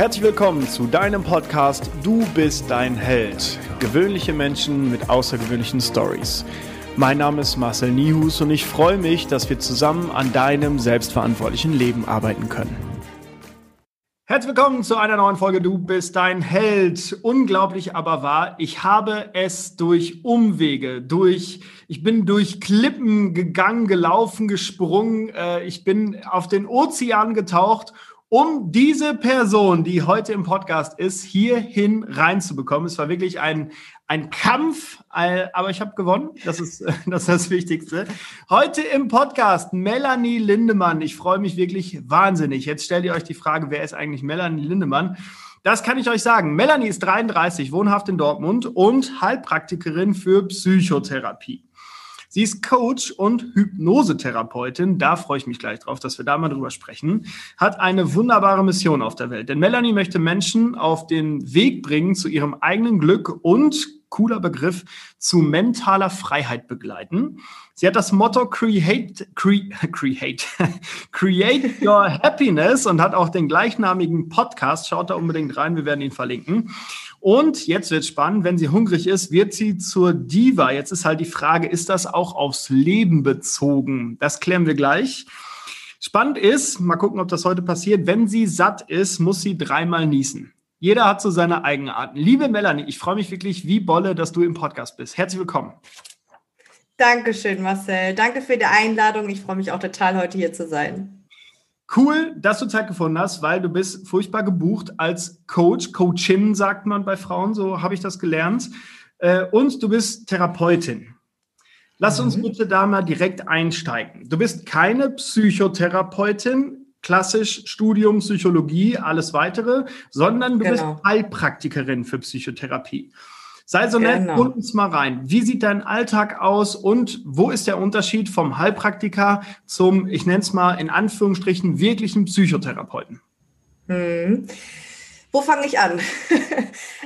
Herzlich willkommen zu deinem Podcast Du bist dein Held. Gewöhnliche Menschen mit außergewöhnlichen Stories. Mein Name ist Marcel Nihus und ich freue mich, dass wir zusammen an deinem selbstverantwortlichen Leben arbeiten können. Herzlich willkommen zu einer neuen Folge Du bist dein Held. Unglaublich aber wahr. Ich habe es durch Umwege, durch, ich bin durch Klippen gegangen, gelaufen, gesprungen. Äh, ich bin auf den Ozean getaucht um diese Person, die heute im Podcast ist, hierhin reinzubekommen. Es war wirklich ein, ein Kampf, aber ich habe gewonnen. Das ist, das ist das Wichtigste. Heute im Podcast Melanie Lindemann. Ich freue mich wirklich wahnsinnig. Jetzt stellt ihr euch die Frage, wer ist eigentlich Melanie Lindemann? Das kann ich euch sagen. Melanie ist 33, wohnhaft in Dortmund und Heilpraktikerin für Psychotherapie. Sie ist Coach und Hypnosetherapeutin. Da freue ich mich gleich drauf, dass wir da mal drüber sprechen. Hat eine wunderbare Mission auf der Welt. Denn Melanie möchte Menschen auf den Weg bringen zu ihrem eigenen Glück und cooler Begriff, zu mentaler Freiheit begleiten. Sie hat das Motto Create, cre, create, create Your Happiness und hat auch den gleichnamigen Podcast. Schaut da unbedingt rein, wir werden ihn verlinken. Und jetzt wird spannend, wenn sie hungrig ist, wird sie zur Diva. Jetzt ist halt die Frage, ist das auch aufs Leben bezogen? Das klären wir gleich. Spannend ist, mal gucken, ob das heute passiert, wenn sie satt ist, muss sie dreimal niesen. Jeder hat so seine Eigenarten. Liebe Melanie, ich freue mich wirklich wie Bolle, dass du im Podcast bist. Herzlich willkommen. Dankeschön, Marcel. Danke für die Einladung. Ich freue mich auch total, heute hier zu sein. Cool, dass du Zeit gefunden hast, weil du bist furchtbar gebucht als Coach, Coachin sagt man bei Frauen, so habe ich das gelernt. Äh, und du bist Therapeutin. Lass uns mhm. bitte da mal direkt einsteigen. Du bist keine Psychotherapeutin, klassisch Studium Psychologie, alles weitere, sondern du genau. bist Heilpraktikerin für Psychotherapie. Sei so nett, genau. hol uns mal rein. Wie sieht dein Alltag aus und wo ist der Unterschied vom Heilpraktiker zum, ich nenne es mal in Anführungsstrichen, wirklichen Psychotherapeuten? Hm. Wo fange ich an?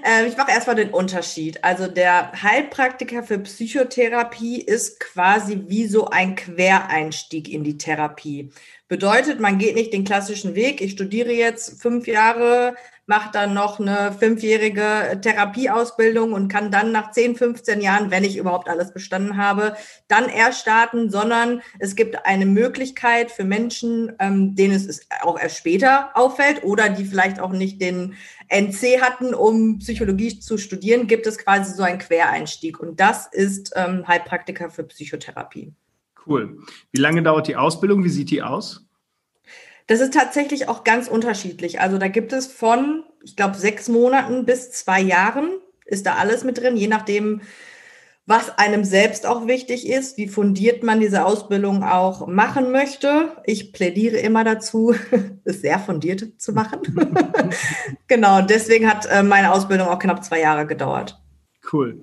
Ähm, ich mache erstmal den Unterschied. Also der Heilpraktiker für Psychotherapie ist quasi wie so ein Quereinstieg in die Therapie. Bedeutet, man geht nicht den klassischen Weg. Ich studiere jetzt fünf Jahre mache dann noch eine fünfjährige Therapieausbildung und kann dann nach 10, 15 Jahren, wenn ich überhaupt alles bestanden habe, dann erst starten, sondern es gibt eine Möglichkeit für Menschen, ähm, denen es auch erst später auffällt oder die vielleicht auch nicht den NC hatten, um Psychologie zu studieren, gibt es quasi so einen Quereinstieg. Und das ist ähm, Heilpraktiker für Psychotherapie. Cool. Wie lange dauert die Ausbildung? Wie sieht die aus? Das ist tatsächlich auch ganz unterschiedlich. Also da gibt es von, ich glaube, sechs Monaten bis zwei Jahren ist da alles mit drin, je nachdem, was einem selbst auch wichtig ist, wie fundiert man diese Ausbildung auch machen möchte. Ich plädiere immer dazu, es sehr fundiert zu machen. genau, deswegen hat äh, meine Ausbildung auch knapp zwei Jahre gedauert. Cool.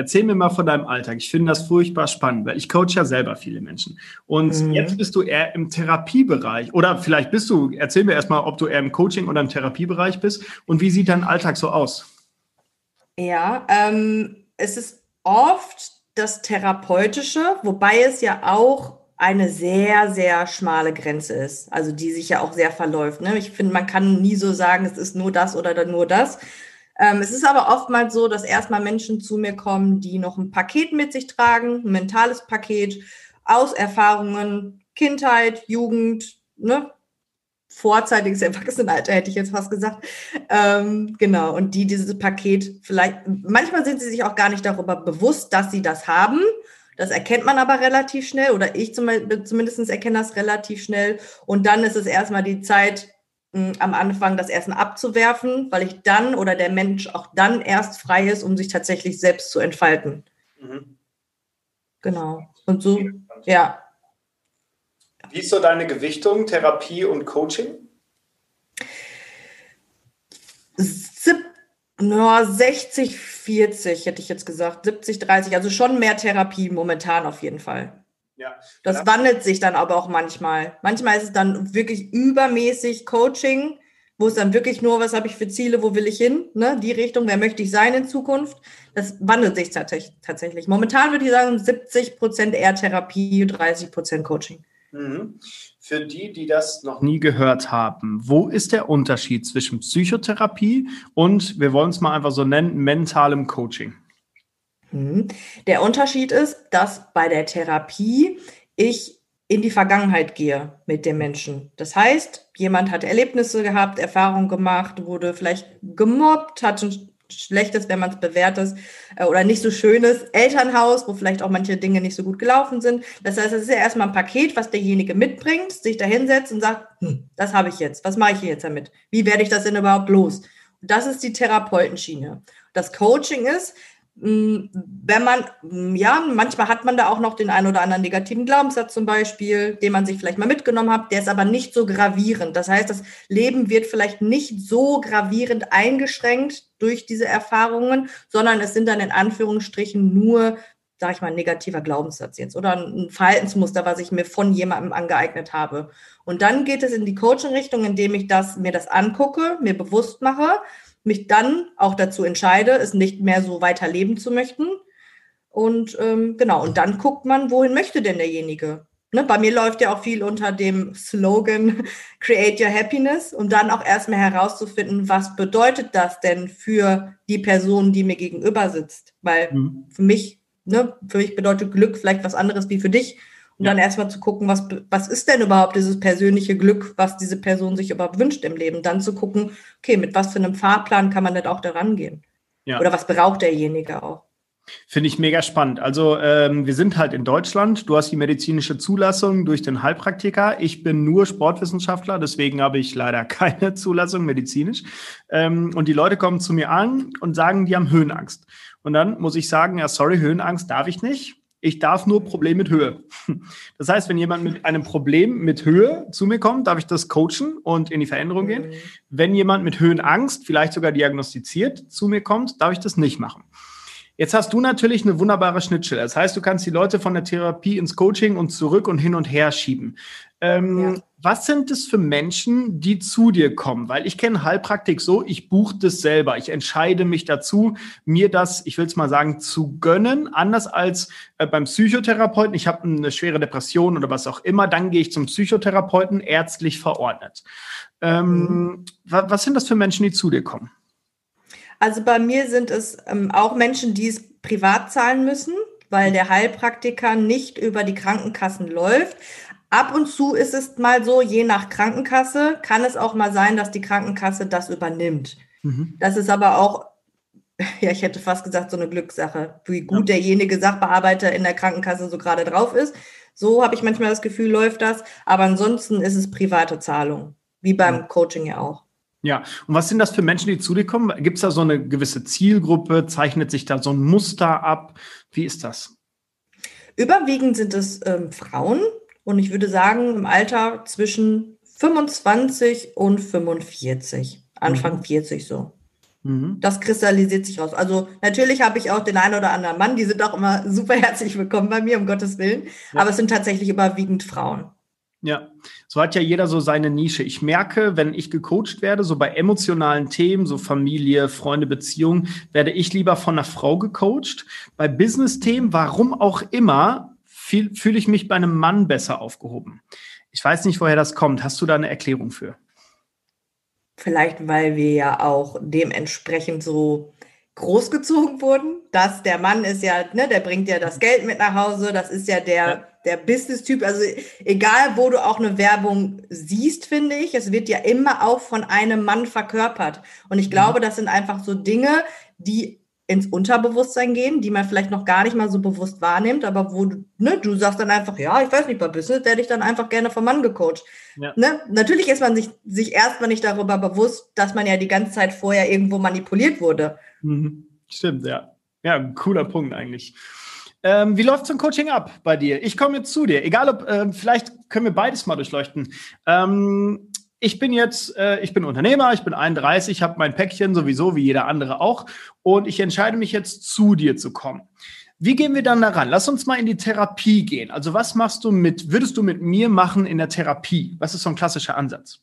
Erzähl mir mal von deinem Alltag. Ich finde das furchtbar spannend, weil ich coach ja selber viele Menschen. Und mhm. jetzt bist du eher im Therapiebereich. Oder vielleicht bist du, erzähl mir erstmal, ob du eher im Coaching oder im Therapiebereich bist. Und wie sieht dein Alltag so aus? Ja, ähm, es ist oft das Therapeutische, wobei es ja auch eine sehr, sehr schmale Grenze ist, also die sich ja auch sehr verläuft. Ne? Ich finde, man kann nie so sagen, es ist nur das oder nur das, es ist aber oftmals so, dass erstmal Menschen zu mir kommen, die noch ein Paket mit sich tragen, ein mentales Paket aus Erfahrungen, Kindheit, Jugend, ne, vorzeitiges Erwachsenenalter, hätte ich jetzt fast gesagt. Ähm, genau, und die dieses Paket vielleicht, manchmal sind sie sich auch gar nicht darüber bewusst, dass sie das haben. Das erkennt man aber relativ schnell oder ich zum, zumindest erkenne das relativ schnell. Und dann ist es erstmal die Zeit, am Anfang das Essen abzuwerfen, weil ich dann oder der Mensch auch dann erst frei ist, um sich tatsächlich selbst zu entfalten. Mhm. Genau. Und so, ja. Wie ist so deine Gewichtung, Therapie und Coaching? Sieb, no, 60, 40 hätte ich jetzt gesagt. 70, 30, also schon mehr Therapie momentan auf jeden Fall. Ja. Das ja. wandelt sich dann aber auch manchmal. Manchmal ist es dann wirklich übermäßig Coaching, wo es dann wirklich nur, was habe ich für Ziele, wo will ich hin, ne? die Richtung, wer möchte ich sein in Zukunft. Das wandelt sich tatsächlich. Momentan würde ich sagen 70 Prozent eher Therapie, 30 Prozent Coaching. Mhm. für die, die das noch nie gehört haben, wo ist der Unterschied zwischen Psychotherapie und, wir wollen es mal einfach so nennen, mentalem Coaching? Mhm. Der Unterschied ist, dass bei der Therapie ich in die Vergangenheit gehe mit dem Menschen. Das heißt, jemand hat Erlebnisse gehabt, Erfahrungen gemacht, wurde vielleicht gemobbt, hat ein schlechtes, wenn man es bewertet, äh, oder nicht so schönes Elternhaus, wo vielleicht auch manche Dinge nicht so gut gelaufen sind. Das heißt, es ist ja erstmal ein Paket, was derjenige mitbringt, sich da hinsetzt und sagt, hm, das habe ich jetzt, was mache ich jetzt damit? Wie werde ich das denn überhaupt los? Das ist die Therapeutenschiene. Das Coaching ist, wenn man, hm, ja, manchmal hat man da auch noch den einen oder anderen negativen Glaubenssatz zum Beispiel, den man sich vielleicht mal mitgenommen hat, der ist aber nicht so gravierend. Das heißt, das Leben wird vielleicht nicht so gravierend eingeschränkt durch diese Erfahrungen, sondern es sind dann in Anführungsstrichen nur, sag ich mal, ein negativer Glaubenssatz jetzt oder ein Verhaltensmuster, was ich mir von jemandem angeeignet habe. Und dann geht es in die Coaching-Richtung, indem ich das, mir das angucke, mir bewusst mache, mich dann auch dazu entscheide, es nicht mehr so weiter leben zu möchten. Und ähm, genau, und dann guckt man, wohin möchte denn derjenige? Ne, bei mir läuft ja auch viel unter dem Slogan Create Your Happiness, um dann auch erstmal herauszufinden, was bedeutet das denn für die Person, die mir gegenüber sitzt? Weil mhm. für mich, ne, für mich bedeutet Glück vielleicht was anderes wie für dich. Und ja. dann erstmal zu gucken, was, was ist denn überhaupt dieses persönliche Glück, was diese Person sich überhaupt wünscht im Leben. Dann zu gucken, okay, mit was für einem Fahrplan kann man denn auch daran gehen? Ja. Oder was braucht derjenige auch? Finde ich mega spannend. Also ähm, wir sind halt in Deutschland. Du hast die medizinische Zulassung durch den Heilpraktiker. Ich bin nur Sportwissenschaftler, deswegen habe ich leider keine Zulassung medizinisch. Ähm, und die Leute kommen zu mir an und sagen, die haben Höhenangst. Und dann muss ich sagen, ja, sorry, Höhenangst darf ich nicht. Ich darf nur Problem mit Höhe. Das heißt, wenn jemand mit einem Problem mit Höhe zu mir kommt, darf ich das coachen und in die Veränderung gehen. Mhm. Wenn jemand mit Höhenangst, vielleicht sogar diagnostiziert, zu mir kommt, darf ich das nicht machen. Jetzt hast du natürlich eine wunderbare Schnittstelle. Das heißt, du kannst die Leute von der Therapie ins Coaching und zurück und hin und her schieben. Ähm, ja. Was sind es für Menschen, die zu dir kommen? Weil ich kenne Heilpraktik so, ich buche das selber. Ich entscheide mich dazu, mir das, ich will es mal sagen, zu gönnen. Anders als äh, beim Psychotherapeuten. Ich habe eine schwere Depression oder was auch immer. Dann gehe ich zum Psychotherapeuten, ärztlich verordnet. Ähm, mhm. Was sind das für Menschen, die zu dir kommen? Also bei mir sind es ähm, auch Menschen, die es privat zahlen müssen, weil der Heilpraktiker nicht über die Krankenkassen läuft. Ab und zu ist es mal so, je nach Krankenkasse kann es auch mal sein, dass die Krankenkasse das übernimmt. Mhm. Das ist aber auch, ja, ich hätte fast gesagt, so eine Glückssache, wie gut ja. derjenige Sachbearbeiter in der Krankenkasse so gerade drauf ist. So habe ich manchmal das Gefühl, läuft das. Aber ansonsten ist es private Zahlung, wie beim ja. Coaching ja auch. Ja, und was sind das für Menschen, die zu dir kommen? Gibt es da so eine gewisse Zielgruppe? Zeichnet sich da so ein Muster ab? Wie ist das? Überwiegend sind es ähm, Frauen und ich würde sagen im Alter zwischen 25 und 45, Anfang mhm. 40 so. Mhm. Das kristallisiert sich raus. Also natürlich habe ich auch den einen oder anderen Mann, die sind auch immer super herzlich willkommen bei mir, um Gottes Willen. Ja. Aber es sind tatsächlich überwiegend Frauen. Ja, so hat ja jeder so seine Nische. Ich merke, wenn ich gecoacht werde, so bei emotionalen Themen, so Familie, Freunde, Beziehungen, werde ich lieber von einer Frau gecoacht. Bei Business-Themen, warum auch immer, fühle ich mich bei einem Mann besser aufgehoben. Ich weiß nicht, woher das kommt. Hast du da eine Erklärung für? Vielleicht, weil wir ja auch dementsprechend so großgezogen wurden, dass der Mann ist ja, ne, der bringt ja das Geld mit nach Hause, das ist ja der, ja. der Business-Typ. Also egal, wo du auch eine Werbung siehst, finde ich, es wird ja immer auch von einem Mann verkörpert. Und ich glaube, mhm. das sind einfach so Dinge, die ins Unterbewusstsein gehen, die man vielleicht noch gar nicht mal so bewusst wahrnimmt, aber wo du, ne, du sagst dann einfach, ja, ich weiß nicht, bei Business werde ich dann einfach gerne vom Mann gecoacht. Ja. Ne? Natürlich ist man sich, sich erstmal nicht darüber bewusst, dass man ja die ganze Zeit vorher irgendwo manipuliert wurde. Mhm. Stimmt, ja. Ja, cooler Punkt eigentlich. Ähm, wie läuft so ein Coaching ab bei dir? Ich komme jetzt zu dir. Egal ob, äh, vielleicht können wir beides mal durchleuchten. Ähm, ich bin jetzt, äh, ich bin Unternehmer, ich bin 31, habe mein Päckchen sowieso wie jeder andere auch und ich entscheide mich jetzt zu dir zu kommen. Wie gehen wir dann daran? Lass uns mal in die Therapie gehen. Also was machst du mit, würdest du mit mir machen in der Therapie? Was ist so ein klassischer Ansatz?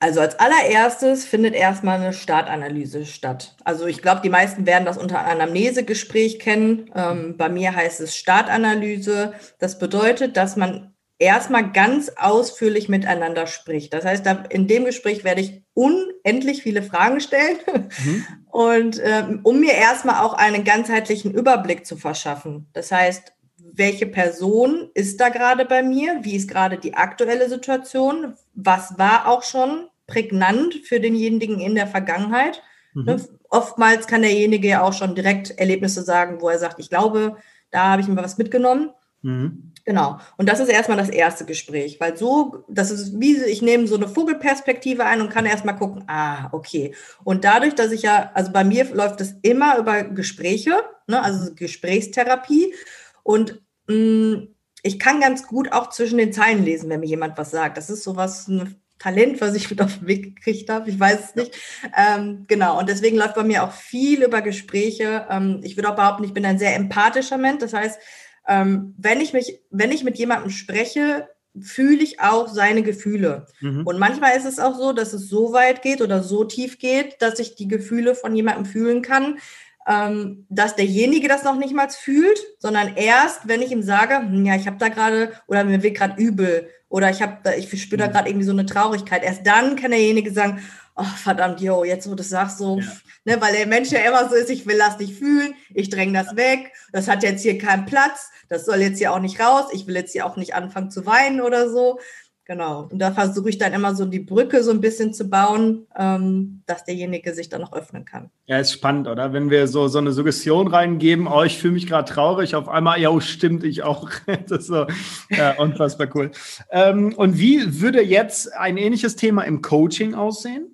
Also als allererstes findet erstmal eine Startanalyse statt. Also ich glaube, die meisten werden das unter Anamnesegespräch kennen. Ähm, bei mir heißt es Startanalyse. Das bedeutet, dass man erstmal ganz ausführlich miteinander spricht. Das heißt, in dem Gespräch werde ich unendlich viele Fragen stellen mhm. und ähm, um mir erstmal auch einen ganzheitlichen Überblick zu verschaffen. Das heißt, welche Person ist da gerade bei mir? Wie ist gerade die aktuelle Situation? Was war auch schon prägnant für denjenigen in der Vergangenheit? Mhm. Ne, oftmals kann derjenige ja auch schon direkt Erlebnisse sagen, wo er sagt, ich glaube, da habe ich mir was mitgenommen. Mhm. Genau. Und das ist erstmal das erste Gespräch, weil so, das ist wie, ich nehme so eine Vogelperspektive ein und kann erstmal gucken, ah, okay. Und dadurch, dass ich ja, also bei mir läuft es immer über Gespräche, ne, also Gesprächstherapie. Und mh, mm, ich kann ganz gut auch zwischen den Zeilen lesen, wenn mir jemand was sagt. Das ist sowas, ein Talent, was ich mit auf den Weg gekriegt habe. Ich weiß es nicht. Ähm, genau. Und deswegen läuft bei mir auch viel über Gespräche. Ähm, ich würde auch behaupten, ich bin ein sehr empathischer Mensch. Das heißt, ähm, wenn ich mich, wenn ich mit jemandem spreche, fühle ich auch seine Gefühle. Mhm. Und manchmal ist es auch so, dass es so weit geht oder so tief geht, dass ich die Gefühle von jemandem fühlen kann, ähm, dass derjenige das noch nicht mal fühlt, sondern erst, wenn ich ihm sage, hm, ja, ich habe da gerade oder mir wird gerade übel oder ich habe, ich spüre da mhm. gerade irgendwie so eine Traurigkeit. Erst dann kann derjenige sagen, oh, verdammt, yo, jetzt wo du das sagst, so, ja. ne, weil der Mensch ja immer so ist, ich will das nicht fühlen, ich dränge das weg, das hat jetzt hier keinen Platz, das soll jetzt hier auch nicht raus, ich will jetzt hier auch nicht anfangen zu weinen oder so. Genau. Und da versuche ich dann immer so die Brücke so ein bisschen zu bauen, ähm, dass derjenige sich dann noch öffnen kann. Ja, ist spannend, oder? Wenn wir so, so eine Suggestion reingeben, oh, ich fühle mich gerade traurig, auf einmal, ja, oh, stimmt, ich auch. das ist so ja, unfassbar cool. Ähm, und wie würde jetzt ein ähnliches Thema im Coaching aussehen?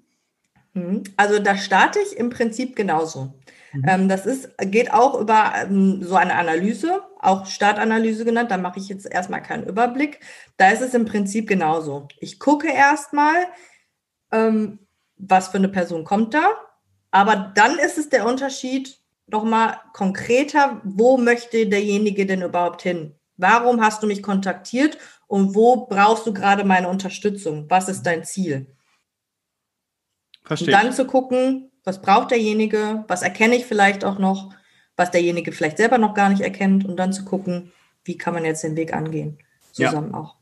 Mhm. Also da starte ich im Prinzip genauso. Mhm. Ähm, das ist, geht auch über ähm, so eine Analyse, auch Startanalyse genannt. Da mache ich jetzt erstmal keinen Überblick. Da ist es im Prinzip genauso. Ich gucke erstmal, ähm, was für eine Person kommt da. Aber dann ist es der Unterschied nochmal konkreter, wo möchte derjenige denn überhaupt hin? Warum hast du mich kontaktiert und wo brauchst du gerade meine Unterstützung? Was ist dein Ziel? Verstehe. Und dann zu gucken, was braucht derjenige, was erkenne ich vielleicht auch noch, was derjenige vielleicht selber noch gar nicht erkennt und dann zu gucken, wie kann man jetzt den Weg angehen, zusammen ja. auch.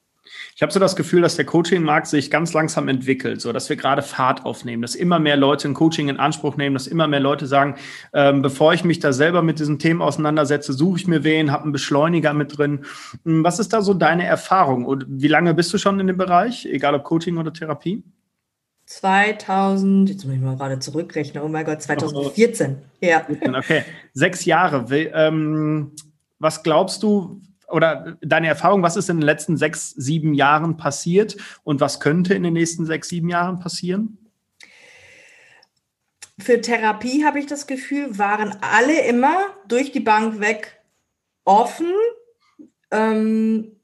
Ich habe so das Gefühl, dass der Coaching-Markt sich ganz langsam entwickelt, so dass wir gerade Fahrt aufnehmen, dass immer mehr Leute ein Coaching in Anspruch nehmen, dass immer mehr Leute sagen, ähm, bevor ich mich da selber mit diesen Themen auseinandersetze, suche ich mir wen, habe einen Beschleuniger mit drin. Hm, was ist da so deine Erfahrung und wie lange bist du schon in dem Bereich, egal ob Coaching oder Therapie? 2000, jetzt muss ich mal gerade zurückrechnen, oh mein Gott, 2014. Ja. Okay, sechs Jahre. Ähm, was glaubst du, oder deine Erfahrung, was ist in den letzten sechs, sieben Jahren passiert und was könnte in den nächsten sechs, sieben Jahren passieren? Für Therapie habe ich das Gefühl, waren alle immer durch die Bank weg offen. Ähm,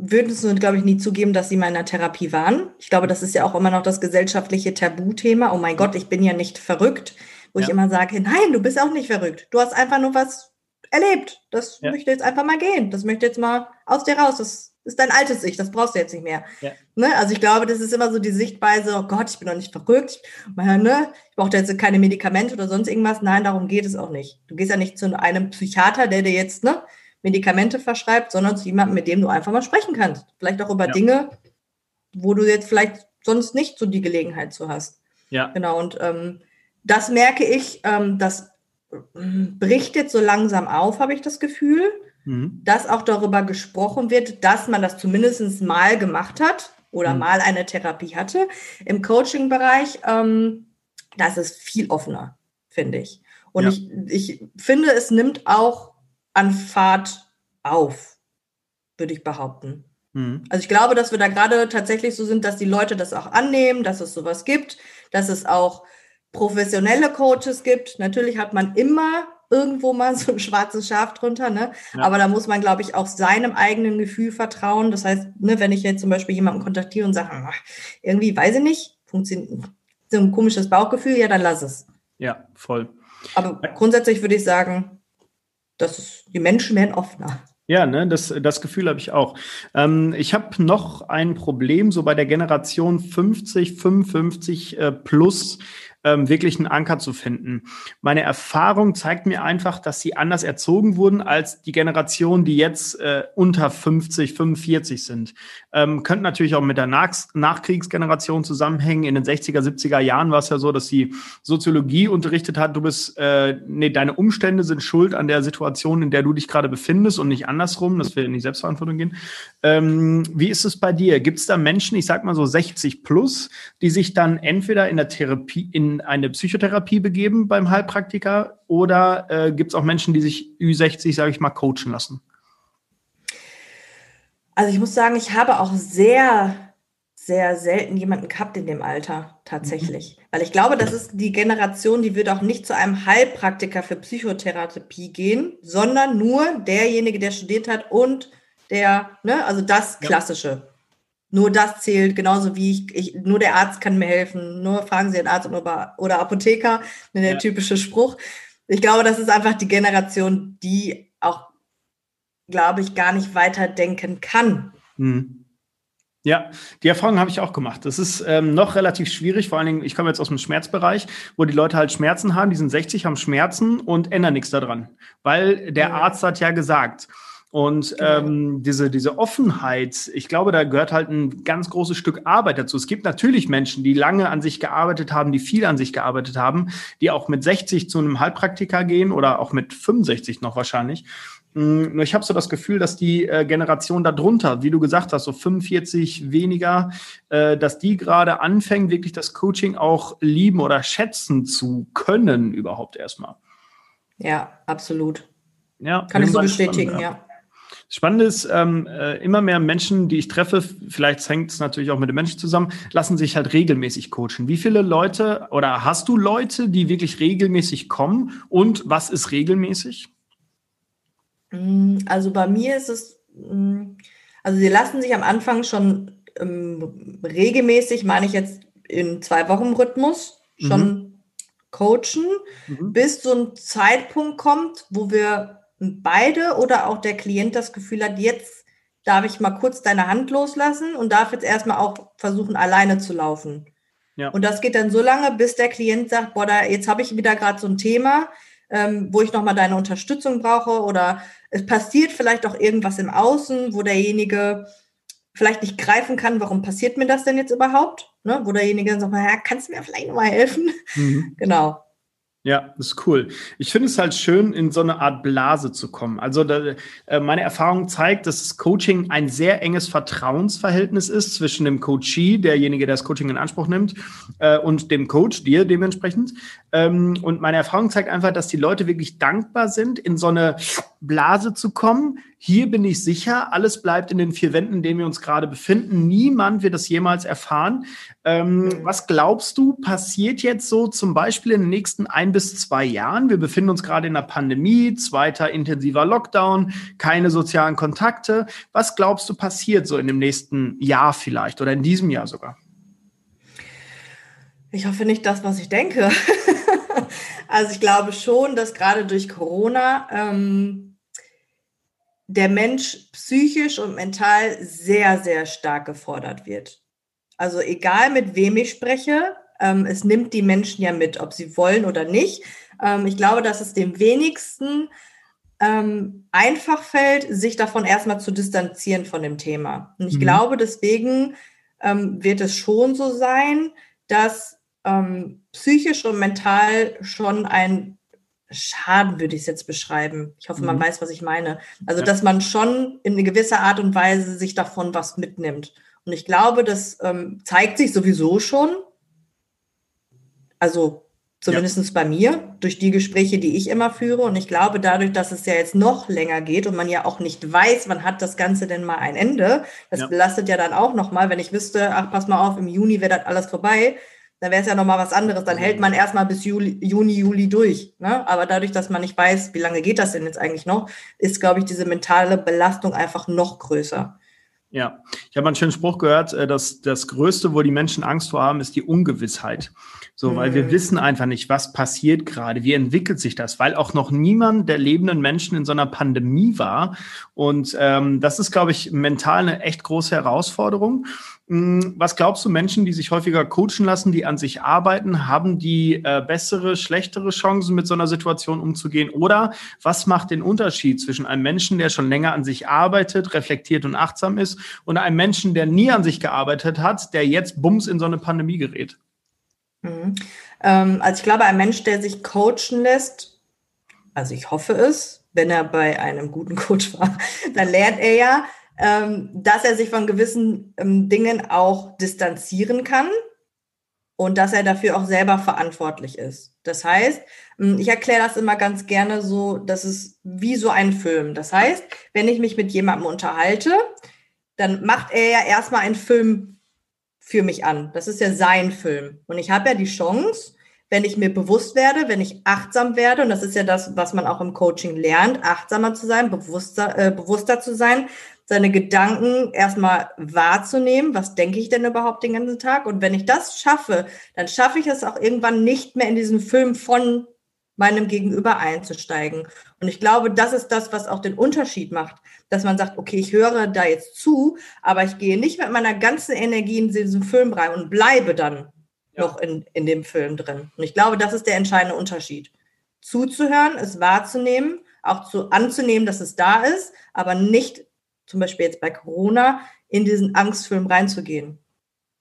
würden es, glaube ich, nie zugeben, dass sie mal in einer Therapie waren. Ich glaube, das ist ja auch immer noch das gesellschaftliche Tabuthema. Oh mein Gott, ich bin ja nicht verrückt. Wo ja. ich immer sage, nein, du bist auch nicht verrückt. Du hast einfach nur was erlebt. Das ja. möchte jetzt einfach mal gehen. Das möchte jetzt mal aus dir raus. Das ist dein altes Ich. Das brauchst du jetzt nicht mehr. Ja. Ne? Also ich glaube, das ist immer so die Sichtweise, oh Gott, ich bin doch nicht verrückt. Ne? Ich brauche jetzt keine Medikamente oder sonst irgendwas. Nein, darum geht es auch nicht. Du gehst ja nicht zu einem Psychiater, der dir jetzt, ne, Medikamente verschreibt, sondern zu jemandem, mit dem du einfach mal sprechen kannst. Vielleicht auch über ja. Dinge, wo du jetzt vielleicht sonst nicht so die Gelegenheit zu hast. Ja. Genau. Und ähm, das merke ich, ähm, das bricht jetzt so langsam auf, habe ich das Gefühl, mhm. dass auch darüber gesprochen wird, dass man das zumindest mal gemacht hat oder mhm. mal eine Therapie hatte. Im Coaching-Bereich, ähm, das ist viel offener, finde ich. Und ja. ich, ich finde, es nimmt auch an Fahrt auf, würde ich behaupten. Mhm. Also ich glaube, dass wir da gerade tatsächlich so sind, dass die Leute das auch annehmen, dass es sowas gibt, dass es auch professionelle Coaches gibt. Natürlich hat man immer irgendwo mal so ein schwarzes Schaf drunter, ne? Ja. Aber da muss man, glaube ich, auch seinem eigenen Gefühl vertrauen. Das heißt, ne, wenn ich jetzt zum Beispiel jemanden kontaktiere und sage, ach, irgendwie weiß ich nicht, funktioniert so ein komisches Bauchgefühl, ja, dann lass es. Ja, voll. Aber grundsätzlich würde ich sagen, das ist, die Menschen werden offener. Ja, ne, das, das Gefühl habe ich auch. Ähm, ich habe noch ein Problem so bei der Generation 50, 55 äh, plus. ähm, wirklich einen Anker zu finden. Meine Erfahrung zeigt mir einfach, dass sie anders erzogen wurden als die Generation, die jetzt äh, unter 50, 45 sind. Ähm, könnte natürlich auch mit der Nach Nachkriegsgeneration zusammenhängen. In den 60er, 70er Jahren war es ja so, dass sie Soziologie unterrichtet hat. Du bist, äh, nee, deine Umstände sind schuld an der Situation, in der du dich gerade befindest und nicht andersrum. Das will in die Selbstverantwortung gehen. Ähm, wie ist es bei dir? Gibt es da Menschen, ich sag mal so 60 plus, die sich dann entweder in der Therapie, in eine Psychotherapie begeben beim Heilpraktiker oder äh, gibt es auch Menschen, die sich Ü60, sage ich mal, coachen lassen? Also ich muss sagen, ich habe auch sehr, sehr selten jemanden gehabt in dem Alter, tatsächlich. Mhm. Weil ich glaube, das ist die Generation, die wird auch nicht zu einem Heilpraktiker für Psychotherapie gehen, sondern nur derjenige, der studiert hat und der, ne, also das Klassische. Ja. Nur das zählt, genauso wie ich, ich, nur der Arzt kann mir helfen, nur fragen Sie den Arzt oder, oder Apotheker, ne, der ja. typische Spruch. Ich glaube, das ist einfach die Generation, die auch, glaube ich, gar nicht weiterdenken kann. Hm. Ja, die Erfahrung habe ich auch gemacht. Das ist ähm, noch relativ schwierig, vor allen Dingen, ich komme jetzt aus dem Schmerzbereich, wo die Leute halt Schmerzen haben, die sind 60, haben Schmerzen und ändern nichts daran. Weil der ja. Arzt hat ja gesagt, und genau. ähm, diese, diese Offenheit, ich glaube, da gehört halt ein ganz großes Stück Arbeit dazu. Es gibt natürlich Menschen, die lange an sich gearbeitet haben, die viel an sich gearbeitet haben, die auch mit 60 zu einem Heilpraktiker gehen oder auch mit 65 noch wahrscheinlich. Hm, nur ich habe so das Gefühl, dass die äh, Generation darunter, wie du gesagt hast, so 45 weniger, äh, dass die gerade anfängt, wirklich das Coaching auch lieben oder schätzen zu können, überhaupt erstmal. Ja, absolut. Ja, kann ich so bestätigen, spannend, ja. ja. Spannend ist, ähm, äh, immer mehr Menschen, die ich treffe, vielleicht hängt es natürlich auch mit den Menschen zusammen, lassen sich halt regelmäßig coachen. Wie viele Leute oder hast du Leute, die wirklich regelmäßig kommen und was ist regelmäßig? Mm, also bei mir ist es, mm, also sie lassen sich am Anfang schon ähm, regelmäßig, meine ich jetzt in zwei Wochen Rhythmus, schon mhm. coachen, mhm. bis so ein Zeitpunkt kommt, wo wir beide oder auch der Klient das Gefühl hat, jetzt darf ich mal kurz deine Hand loslassen und darf jetzt erstmal auch versuchen, alleine zu laufen. Ja. Und das geht dann so lange, bis der Klient sagt, boah, da, jetzt habe ich wieder gerade so ein Thema, ähm, wo ich nochmal deine Unterstützung brauche oder es passiert vielleicht auch irgendwas im Außen, wo derjenige vielleicht nicht greifen kann, warum passiert mir das denn jetzt überhaupt? Ne? Wo derjenige dann sagt, ja, kannst du mir vielleicht nochmal helfen? Mhm. Genau. Ja, ist cool. Ich finde es halt schön, in so eine Art Blase zu kommen. Also da, äh, meine Erfahrung zeigt, dass das Coaching ein sehr enges Vertrauensverhältnis ist zwischen dem Coachee, derjenige, der das Coaching in Anspruch nimmt, äh, und dem Coach, dir dementsprechend. Ähm, und meine Erfahrung zeigt einfach, dass die Leute wirklich dankbar sind, in so eine Blase zu kommen. Hier bin ich sicher, alles bleibt in den vier Wänden, in denen wir uns gerade befinden. Niemand wird das jemals erfahren. Ähm, was glaubst du, passiert jetzt so zum Beispiel in den nächsten ein bis zwei Jahren? Wir befinden uns gerade in einer Pandemie, zweiter intensiver Lockdown, keine sozialen Kontakte. Was glaubst du, passiert so in dem nächsten Jahr vielleicht oder in diesem Jahr sogar? Ich hoffe nicht das, was ich denke. also ich glaube schon, dass gerade durch Corona ähm, der Mensch psychisch und mental sehr, sehr stark gefordert wird. Also egal mit wem ich spreche, ähm, es nimmt die Menschen ja mit, ob sie wollen oder nicht. Ähm, ich glaube, dass es dem wenigsten ähm, einfach fällt, sich davon erstmal zu distanzieren von dem Thema. Und ich mhm. glaube, deswegen ähm, wird es schon so sein, dass ähm, psychisch und mental schon ein Schaden, würde ich es jetzt beschreiben. Ich hoffe, man mhm. weiß, was ich meine. Also, ja. dass man schon in gewisser Art und Weise sich davon was mitnimmt. Und ich glaube, das ähm, zeigt sich sowieso schon. Also zumindest ja. bei mir, durch die Gespräche, die ich immer führe. Und ich glaube, dadurch, dass es ja jetzt noch länger geht und man ja auch nicht weiß, wann hat das Ganze denn mal ein Ende, das ja. belastet ja dann auch nochmal, wenn ich wüsste, ach, pass mal auf, im Juni wäre das alles vorbei, dann wäre es ja nochmal was anderes. Dann hält man erstmal bis Juli, Juni, Juli durch. Ne? Aber dadurch, dass man nicht weiß, wie lange geht das denn jetzt eigentlich noch, ist, glaube ich, diese mentale Belastung einfach noch größer. Ja, ich habe einen schönen Spruch gehört, äh, dass das Größte, wo die Menschen Angst vor haben, ist die Ungewissheit. So, weil wir mhm. wissen einfach nicht, was passiert gerade, wie entwickelt sich das, weil auch noch niemand der lebenden Menschen in so einer Pandemie war. Und ähm, das ist, glaube ich, mental eine echt große Herausforderung. Hm, was glaubst du, Menschen, die sich häufiger coachen lassen, die an sich arbeiten, haben die äh, bessere, schlechtere Chancen, mit so einer Situation umzugehen? Oder was macht den Unterschied zwischen einem Menschen, der schon länger an sich arbeitet, reflektiert und achtsam ist, und einem Menschen, der nie an sich gearbeitet hat, der jetzt bums in so eine Pandemie gerät? Mhm. Ähm, also ich glaube, ein Mensch, der sich coachen lässt, also ich hoffe es, wenn er bei einem guten Coach war, dann lernt er ja, dass er sich von gewissen ähm, Dingen auch distanzieren kann und dass er dafür auch selber verantwortlich ist. Das heißt, ähm, ich erkläre das immer ganz gerne so, das ist wie so ein Film. Das heißt, wenn ich mich mit jemandem unterhalte, dann macht er ja erstmal einen Film für mich an. Das ist ja sein Film. Und ich habe ja die Chance, wenn ich mir bewusst werde, wenn ich achtsam werde, und das ist ja das, was man auch im Coaching lernt, achtsamer zu sein, bewusster, äh, bewusster zu sein, seine Gedanken erstmal wahrzunehmen, was denke ich denn überhaupt den ganzen Tag? Und wenn ich das schaffe, dann schaffe ich es auch irgendwann nicht mehr in diesen Film von meinem Gegenüber einzusteigen. Und ich glaube, das ist das, was auch den Unterschied macht, dass man sagt, okay, ich höre da jetzt zu, aber ich gehe nicht mit meiner ganzen Energie in diesen Film rein und bleibe dann ja. noch in, in dem Film drin. Und ich glaube, das ist der entscheidende Unterschied. Zuzuhören, es wahrzunehmen, auch zu anzunehmen, dass es da ist, aber nicht, zum Beispiel jetzt bei Corona, in diesen Angstfilm reinzugehen.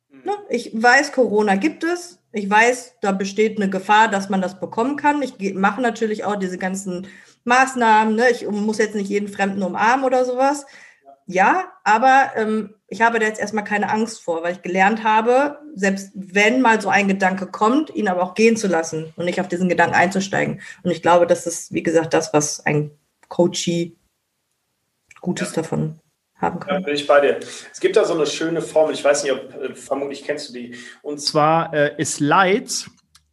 Mhm. Ne? Ich weiß, Corona gibt es, ich weiß, da besteht eine Gefahr, dass man das bekommen kann. Ich mache natürlich auch diese ganzen Maßnahmen. Ne? Ich muss jetzt nicht jeden Fremden umarmen oder sowas. Ja, aber ähm, ich habe da jetzt erstmal keine Angst vor, weil ich gelernt habe, selbst wenn mal so ein Gedanke kommt, ihn aber auch gehen zu lassen und nicht auf diesen Gedanken einzusteigen. Und ich glaube, das ist, wie gesagt, das, was ein Coachie Gutes ja. davon haben kann. Ja, bin ich bei dir. Es gibt da so eine schöne Formel, ich weiß nicht, ob, äh, vermutlich kennst du die. Und zwar äh, ist Leid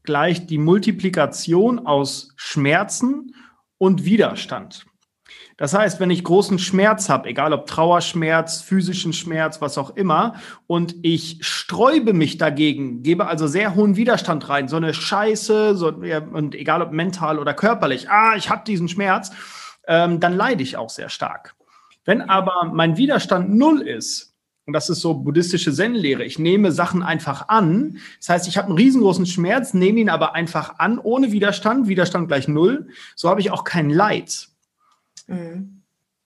gleich die Multiplikation aus Schmerzen und Widerstand. Das heißt, wenn ich großen Schmerz habe, egal ob Trauerschmerz, physischen Schmerz, was auch immer, und ich sträube mich dagegen, gebe also sehr hohen Widerstand rein, so eine Scheiße, so, ja, und egal ob mental oder körperlich, ah, ich habe diesen Schmerz, ähm, dann leide ich auch sehr stark. Wenn aber mein Widerstand null ist, und das ist so buddhistische Zen-Lehre, ich nehme Sachen einfach an, das heißt, ich habe einen riesengroßen Schmerz, nehme ihn aber einfach an, ohne Widerstand, Widerstand gleich null, so habe ich auch kein Leid. Mhm.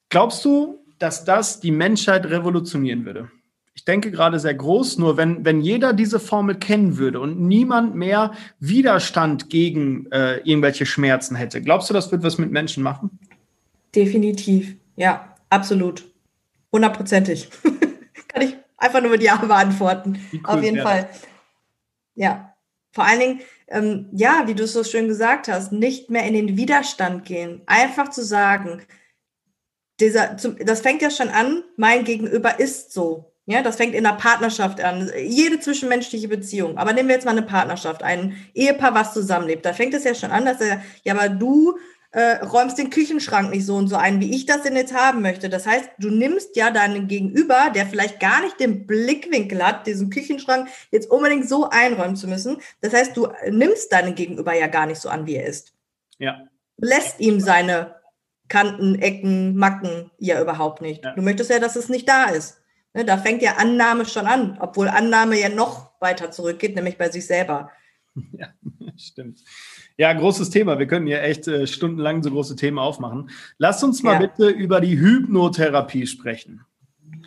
Glaubst du, dass das die Menschheit revolutionieren würde? Ich denke gerade sehr groß, nur wenn, wenn jeder diese Formel kennen würde und niemand mehr Widerstand gegen äh, irgendwelche Schmerzen hätte, glaubst du, das wird was mit Menschen machen? Definitiv, ja. Absolut. Hundertprozentig. Kann ich einfach nur mit Ja beantworten. Cool Auf jeden Fall. Ja. Vor allen Dingen, ähm, ja, wie du es so schön gesagt hast, nicht mehr in den Widerstand gehen. Einfach zu sagen, dieser, das fängt ja schon an, mein Gegenüber ist so. Ja, das fängt in der Partnerschaft an. Jede zwischenmenschliche Beziehung. Aber nehmen wir jetzt mal eine Partnerschaft, ein Ehepaar, was zusammenlebt. Da fängt es ja schon an, dass er, ja, aber du äh, räumst den Küchenschrank nicht so und so ein, wie ich das denn jetzt haben möchte. Das heißt, du nimmst ja deinen Gegenüber, der vielleicht gar nicht den Blickwinkel hat, diesen Küchenschrank jetzt unbedingt so einräumen zu müssen. Das heißt, du nimmst deinen Gegenüber ja gar nicht so an, wie er ist. Ja. Lässt ihm seine Kanten, Ecken, Macken ja überhaupt nicht. Ja. Du möchtest ja, dass es nicht da ist. Ne, da fängt ja Annahme schon an, obwohl Annahme ja noch weiter zurückgeht, nämlich bei sich selber. Ja, stimmt. Ja, großes Thema. Wir können hier echt äh, stundenlang so große Themen aufmachen. Lass uns mal ja. bitte über die Hypnotherapie sprechen.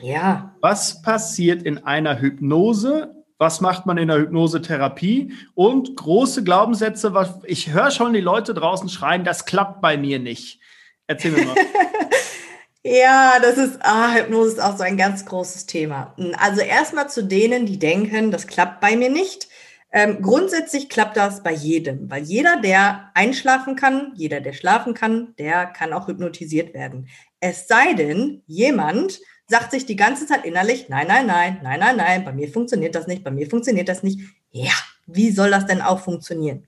Ja. Was passiert in einer Hypnose? Was macht man in der Hypnosetherapie? Und große Glaubenssätze, was, ich höre schon die Leute draußen schreien, das klappt bei mir nicht. Erzähl mir mal. Ja, das ist, ah, Hypnose ist auch so ein ganz großes Thema. Also erstmal zu denen, die denken, das klappt bei mir nicht. Ähm, grundsätzlich klappt das bei jedem, weil jeder, der einschlafen kann, jeder, der schlafen kann, der kann auch hypnotisiert werden. Es sei denn, jemand sagt sich die ganze Zeit innerlich, nein, nein, nein, nein, nein, nein, bei mir funktioniert das nicht, bei mir funktioniert das nicht. Ja, wie soll das denn auch funktionieren?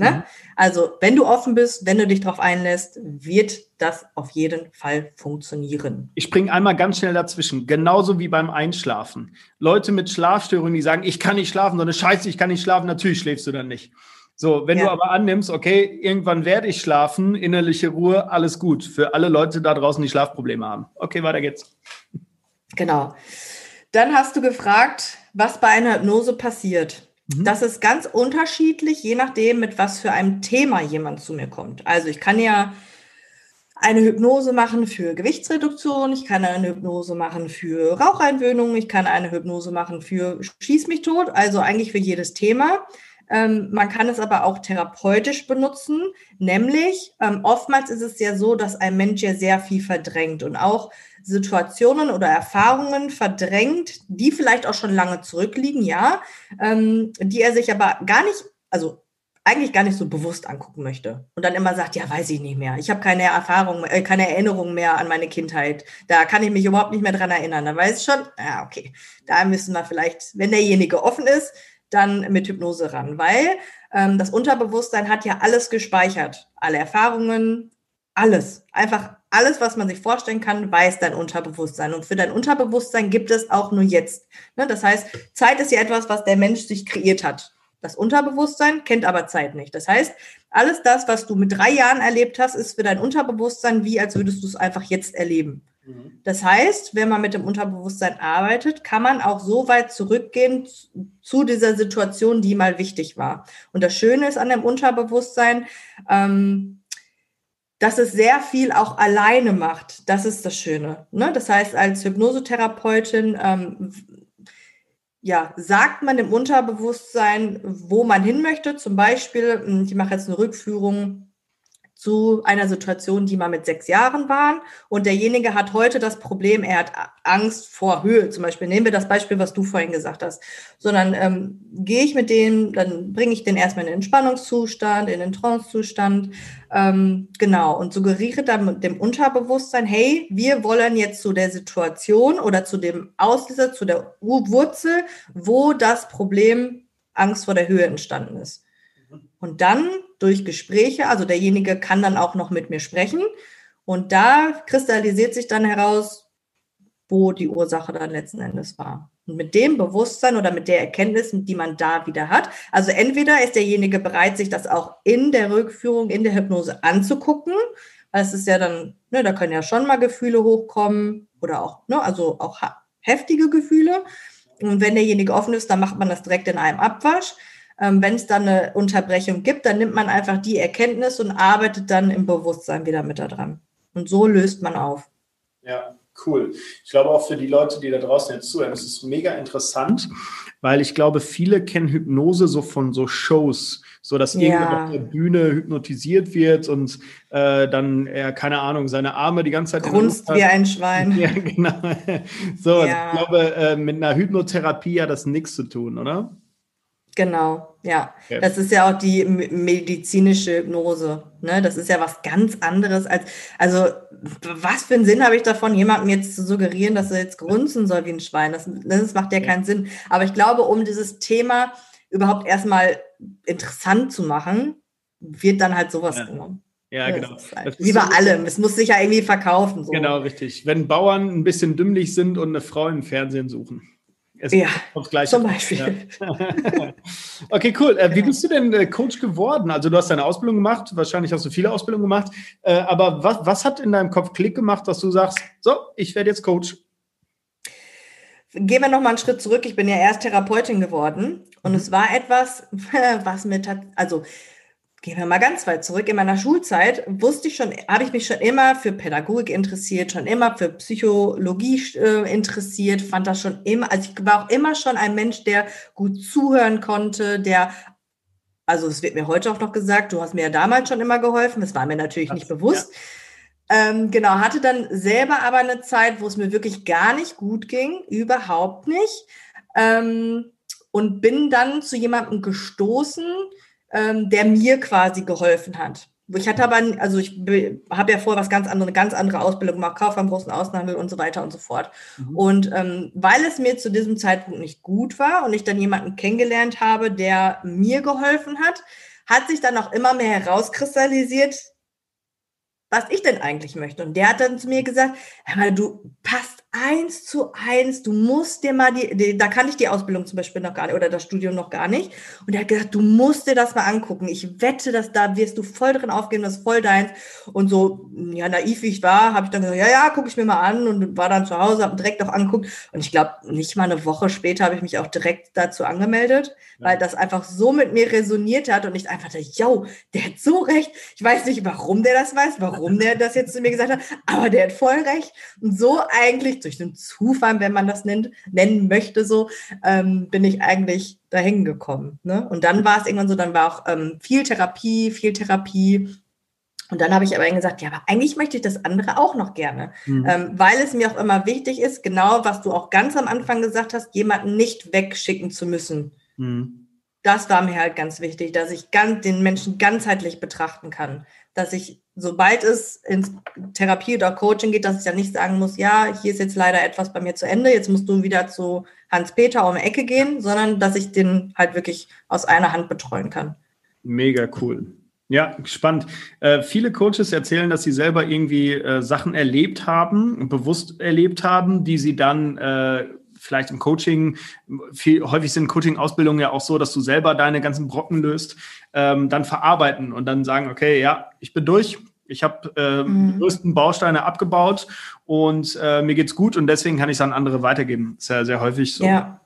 Ne? Mhm. Also, wenn du offen bist, wenn du dich darauf einlässt, wird das auf jeden Fall funktionieren. Ich springe einmal ganz schnell dazwischen. Genauso wie beim Einschlafen. Leute mit Schlafstörungen, die sagen, ich kann nicht schlafen, sondern scheiße, ich kann nicht schlafen, natürlich schläfst du dann nicht. So, wenn ja. du aber annimmst, okay, irgendwann werde ich schlafen, innerliche Ruhe, alles gut. Für alle Leute da draußen, die Schlafprobleme haben. Okay, weiter geht's. Genau. Dann hast du gefragt, was bei einer Hypnose passiert. Mhm. Das ist ganz unterschiedlich, je nachdem, mit was für einem Thema jemand zu mir kommt. Also ich kann ja eine Hypnose machen für Gewichtsreduktion, ich kann eine Hypnose machen für Raucheinwöhnung, ich kann eine Hypnose machen für Schieß mich tot, also eigentlich für jedes Thema. Ähm, man kann es aber auch therapeutisch benutzen, nämlich ähm, oftmals ist es ja so, dass ein Mensch ja sehr viel verdrängt und auch Situationen oder Erfahrungen verdrängt, die vielleicht auch schon lange zurückliegen, ja, ähm, die er sich aber gar nicht, also eigentlich gar nicht so bewusst angucken möchte und dann immer sagt, ja, weiß ich nicht mehr. Ich habe keine Erfahrung, äh, keine Erinnerung mehr an meine Kindheit. Da kann ich mich überhaupt nicht mehr dran erinnern. Da weiß ich schon, ja, okay, da müssen wir vielleicht, wenn derjenige offen ist, dann mit Hypnose ran, weil ähm, das Unterbewusstsein hat ja alles gespeichert, alle Erfahrungen, alles, einfach alles, was man sich vorstellen kann, weiß dein Unterbewusstsein. Und für dein Unterbewusstsein gibt es auch nur jetzt. Ne? Das heißt, Zeit ist ja etwas, was der Mensch sich kreiert hat. Das Unterbewusstsein kennt aber Zeit nicht. Das heißt, alles das, was du mit drei Jahren erlebt hast, ist für dein Unterbewusstsein wie, als würdest du es einfach jetzt erleben. Mhm. Das heißt, wenn man mit dem Unterbewusstsein arbeitet, kann man auch so weit zurückgehen zu dieser Situation, die mal wichtig war. Und das Schöne ist an dem Unterbewusstsein, ähm, dass es sehr viel auch alleine macht. Das ist das Schöne. Ne? Das heißt, als Hypnosetherapeutin ähm, ja, sagt man im Unterbewusstsein, wo man hin möchte. Zum Beispiel, hm, ich mache jetzt eine Rückführung zu einer Situation, die mal mit sechs Jahren waren. Und derjenige hat heute das Problem, er hat Angst vor Höhe. Zum Beispiel nehmen wir das Beispiel, was du vorhin gesagt hast. Sondern ähm, gehe ich mit dem, dann bringe ich den erstmal in den Entspannungszustand, in den Trancezustand. Ähm, genau. Und suggeriere dann dem Unterbewusstsein, hey, wir wollen jetzt zu der Situation oder zu dem Auslöser, zu der Wurzel, wo das Problem Angst vor der Höhe entstanden ist. Und dann durch Gespräche, also derjenige kann dann auch noch mit mir sprechen. Und da kristallisiert sich dann heraus, wo die Ursache dann letzten Endes war. Und mit dem Bewusstsein oder mit der Erkenntnis, die man da wieder hat, also entweder ist derjenige bereit, sich das auch in der Rückführung, in der Hypnose anzugucken, es ist ja dann, ne, da können ja schon mal Gefühle hochkommen oder auch, ne, also auch heftige Gefühle. Und wenn derjenige offen ist, dann macht man das direkt in einem Abwasch. Ähm, Wenn es dann eine Unterbrechung gibt, dann nimmt man einfach die Erkenntnis und arbeitet dann im Bewusstsein wieder mit daran. Und so löst man auf. Ja, cool. Ich glaube auch für die Leute, die da draußen jetzt zuhören, es ist mega interessant, weil ich glaube, viele kennen Hypnose so von so Shows, so dass ja. irgendjemand auf der Bühne hypnotisiert wird und äh, dann er keine Ahnung seine Arme die ganze Zeit grunzt wie ein Schwein. Ja, genau. So, ja. ich glaube, äh, mit einer Hypnotherapie hat das nichts zu tun, oder? Genau, ja. Okay. Das ist ja auch die medizinische Hypnose. Ne? Das ist ja was ganz anderes als, also was für einen Sinn habe ich davon, jemandem jetzt zu suggerieren, dass er jetzt grunzen soll wie ein Schwein? Das, das macht ja keinen Sinn. Aber ich glaube, um dieses Thema überhaupt erstmal interessant zu machen, wird dann halt sowas ja. genommen. Ja, genau. Halt wie bei so allem. Es muss sich ja irgendwie verkaufen. So. Genau, richtig. Wenn Bauern ein bisschen dümmlich sind und eine Frau im Fernsehen suchen. Es ja, zum Beispiel. Ja. okay, cool. Äh, wie bist du denn äh, Coach geworden? Also du hast deine Ausbildung gemacht, wahrscheinlich hast du viele Ausbildungen gemacht, äh, aber was, was hat in deinem Kopf Klick gemacht, dass du sagst, so, ich werde jetzt Coach? Gehen wir noch mal einen Schritt zurück. Ich bin ja erst Therapeutin geworden und mhm. es war etwas, was mir, also Gehen wir mal ganz weit zurück. In meiner Schulzeit wusste ich schon, habe ich mich schon immer für Pädagogik interessiert, schon immer für Psychologie äh, interessiert, fand das schon immer, also ich war auch immer schon ein Mensch, der gut zuhören konnte, der, also es wird mir heute auch noch gesagt, du hast mir ja damals schon immer geholfen, das war mir natürlich das, nicht bewusst. Ja. Ähm, genau, hatte dann selber aber eine Zeit, wo es mir wirklich gar nicht gut ging, überhaupt nicht. Ähm, und bin dann zu jemandem gestoßen, ähm, der mir quasi geholfen hat. Ich hatte aber, also ich habe ja vorher was ganz anderes, eine ganz andere Ausbildung gemacht, Kaufmann, großen Außenhandel und so weiter und so fort. Mhm. Und ähm, weil es mir zu diesem Zeitpunkt nicht gut war und ich dann jemanden kennengelernt habe, der mir geholfen hat, hat sich dann auch immer mehr herauskristallisiert, was ich denn eigentlich möchte. Und der hat dann zu mir gesagt, du passt eins zu eins, du musst dir mal die, die, da kann ich die Ausbildung zum Beispiel noch gar nicht oder das Studium noch gar nicht. Und er hat gesagt, du musst dir das mal angucken. Ich wette, dass da wirst du voll drin aufgehen, das ist voll deins. Und so, ja, naiv wie ich war, habe ich dann gesagt, ja, ja, gucke ich mir mal an und war dann zu Hause, habe direkt auch angeguckt. Und ich glaube, nicht mal eine Woche später habe ich mich auch direkt dazu angemeldet, ja. weil das einfach so mit mir resoniert hat und ich einfach dachte, yo, der hat so recht. Ich weiß nicht, warum der das weiß, warum der das jetzt zu mir gesagt hat, aber der hat voll recht. Und so eigentlich durch den Zufall, wenn man das nennt, nennen möchte, so, ähm, bin ich eigentlich da gekommen. Ne? Und dann war es irgendwann so, dann war auch ähm, viel Therapie, viel Therapie. Und dann habe ich aber gesagt, ja, aber eigentlich möchte ich das andere auch noch gerne, mhm. ähm, weil es mir auch immer wichtig ist, genau was du auch ganz am Anfang gesagt hast, jemanden nicht wegschicken zu müssen. Mhm. Das war mir halt ganz wichtig, dass ich ganz, den Menschen ganzheitlich betrachten kann, dass ich sobald es ins Therapie oder Coaching geht, dass ich dann nicht sagen muss, ja, hier ist jetzt leider etwas bei mir zu Ende, jetzt musst du wieder zu Hans-Peter um die Ecke gehen, sondern dass ich den halt wirklich aus einer Hand betreuen kann. Mega cool. Ja, spannend. Äh, viele Coaches erzählen, dass sie selber irgendwie äh, Sachen erlebt haben, bewusst erlebt haben, die sie dann äh, vielleicht im Coaching, viel, häufig sind Coaching-Ausbildungen ja auch so, dass du selber deine ganzen Brocken löst, ähm, dann verarbeiten und dann sagen, okay, ja, ich bin durch, ich habe äh, mhm. die größten Bausteine abgebaut und äh, mir geht's gut und deswegen kann ich es an andere weitergeben. Sehr, sehr häufig so. Ja,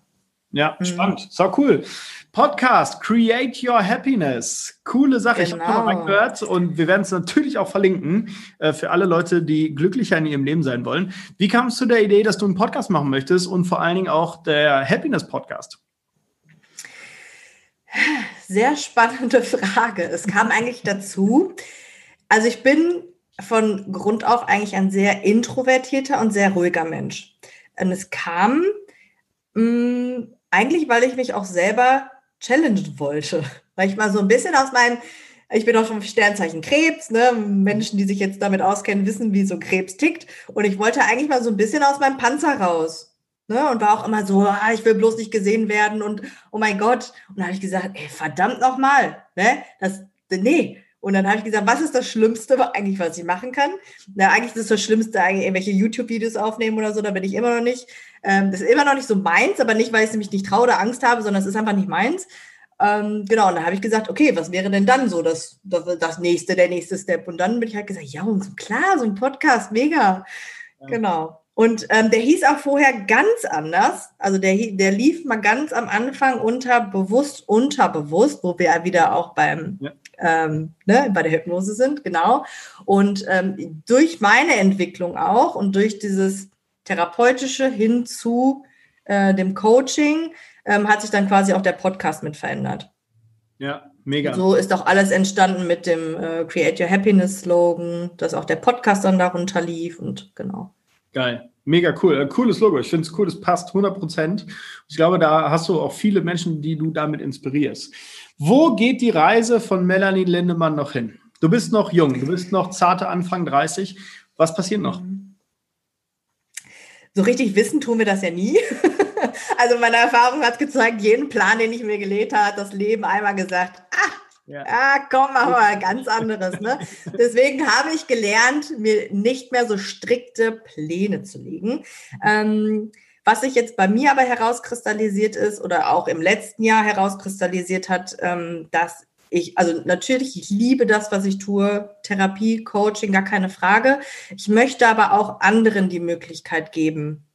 ja mhm. spannend. So cool. Podcast Create Your Happiness. Coole Sache. Genau. Ich habe mal gehört und wir werden es natürlich auch verlinken äh, für alle Leute, die glücklicher in ihrem Leben sein wollen. Wie kamst du der Idee, dass du einen Podcast machen möchtest und vor allen Dingen auch der Happiness Podcast? Sehr spannende Frage. Es kam eigentlich dazu, also ich bin von Grund auf eigentlich ein sehr introvertierter und sehr ruhiger Mensch. Und es kam mh, mm, eigentlich, weil ich mich auch selber challengen wollte. Weil ich mal so ein bisschen aus meinem, ich bin auch schon Sternzeichen Krebs, ne? Menschen, die sich jetzt damit auskennen, wissen, wie so Krebs tickt. Und ich wollte eigentlich mal so ein bisschen aus meinem Panzer raus. Ne? Und war auch immer so, ah, ich will bloß nicht gesehen werden und oh mein Gott. Und da habe ich gesagt, ey, verdammt nochmal, ne? Das, nee, und dann habe ich gesagt, was ist das Schlimmste eigentlich, was ich machen kann? Na, eigentlich ist das Schlimmste, eigentlich irgendwelche YouTube-Videos aufnehmen oder so, da bin ich immer noch nicht. Ähm, das ist immer noch nicht so meins, aber nicht, weil ich nämlich nicht traue oder Angst habe, sondern es ist einfach nicht meins. Ähm, genau, und dann habe ich gesagt, okay, was wäre denn dann so das, das, das nächste, der nächste Step? Und dann bin ich halt gesagt, ja, und klar, so ein Podcast, mega. Ja. Genau. Und ähm, der hieß auch vorher ganz anders. Also der, der lief mal ganz am Anfang unter bewusst, unterbewusst, wo wir ja wieder auch beim ja ähm, ne, bei der Hypnose sind, genau. Und ähm, durch meine Entwicklung auch und durch dieses therapeutische hin zu äh, dem Coaching ähm, hat sich dann quasi auch der Podcast mit verändert. Ja, mega. So ist auch alles entstanden mit dem äh, Create Your Happiness Slogan, dass auch der Podcast dann darunter lief und genau. Geil. Mega cool. Äh, cooles Logo. Ich finde es cool, das passt 100 Prozent. Ich glaube, da hast du auch viele Menschen, die du damit inspirierst. Wo geht die Reise von Melanie Lindemann noch hin? Du bist noch jung, du bist noch zarte Anfang 30. Was passiert noch? So richtig wissen tun wir das ja nie. also meine Erfahrung hat gezeigt, jeden Plan, den ich mir gelegt habe, das Leben einmal gesagt, ah, ja. Ah, komm, machen wir ganz anderes. Ne? Deswegen habe ich gelernt, mir nicht mehr so strikte Pläne zu legen. Ähm, was sich jetzt bei mir aber herauskristallisiert ist oder auch im letzten Jahr herauskristallisiert hat, ähm, dass ich, also natürlich, ich liebe das, was ich tue, Therapie, Coaching, gar keine Frage. Ich möchte aber auch anderen die Möglichkeit geben,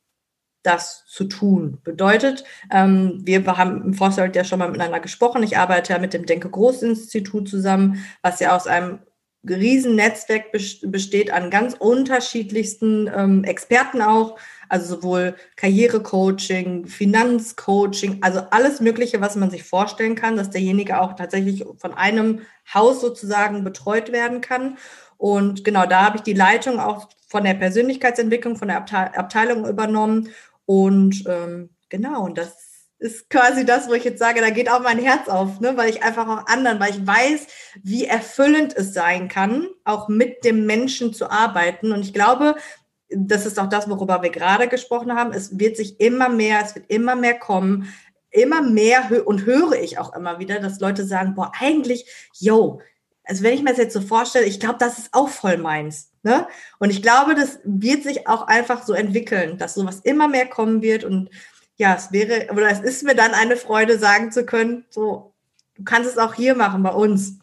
das zu tun. Bedeutet, ähm, wir haben im Vorfeld ja schon mal miteinander gesprochen. Ich arbeite ja mit dem Denke Groß Institut zusammen, was ja aus einem Riesennetzwerk besteht an ganz unterschiedlichsten ähm, Experten auch, also sowohl Karrierecoaching, Finanzcoaching, also alles Mögliche, was man sich vorstellen kann, dass derjenige auch tatsächlich von einem Haus sozusagen betreut werden kann. Und genau, da habe ich die Leitung auch von der Persönlichkeitsentwicklung, von der Abteilung übernommen. Und ähm, genau, und das ist quasi das, wo ich jetzt sage, da geht auch mein Herz auf, ne? weil ich einfach auch anderen, weil ich weiß, wie erfüllend es sein kann, auch mit dem Menschen zu arbeiten. Und ich glaube, das ist auch das, worüber wir gerade gesprochen haben. Es wird sich immer mehr, es wird immer mehr kommen. immer mehr und höre ich auch immer wieder, dass Leute sagen, boah, eigentlich, yo, also wenn ich mir das jetzt so vorstelle, ich glaube, das ist auch voll meins. Ne? Und ich glaube, das wird sich auch einfach so entwickeln, dass sowas immer mehr kommen wird. Und ja, es wäre, oder es ist mir dann eine Freude, sagen zu können, so, du kannst es auch hier machen bei uns.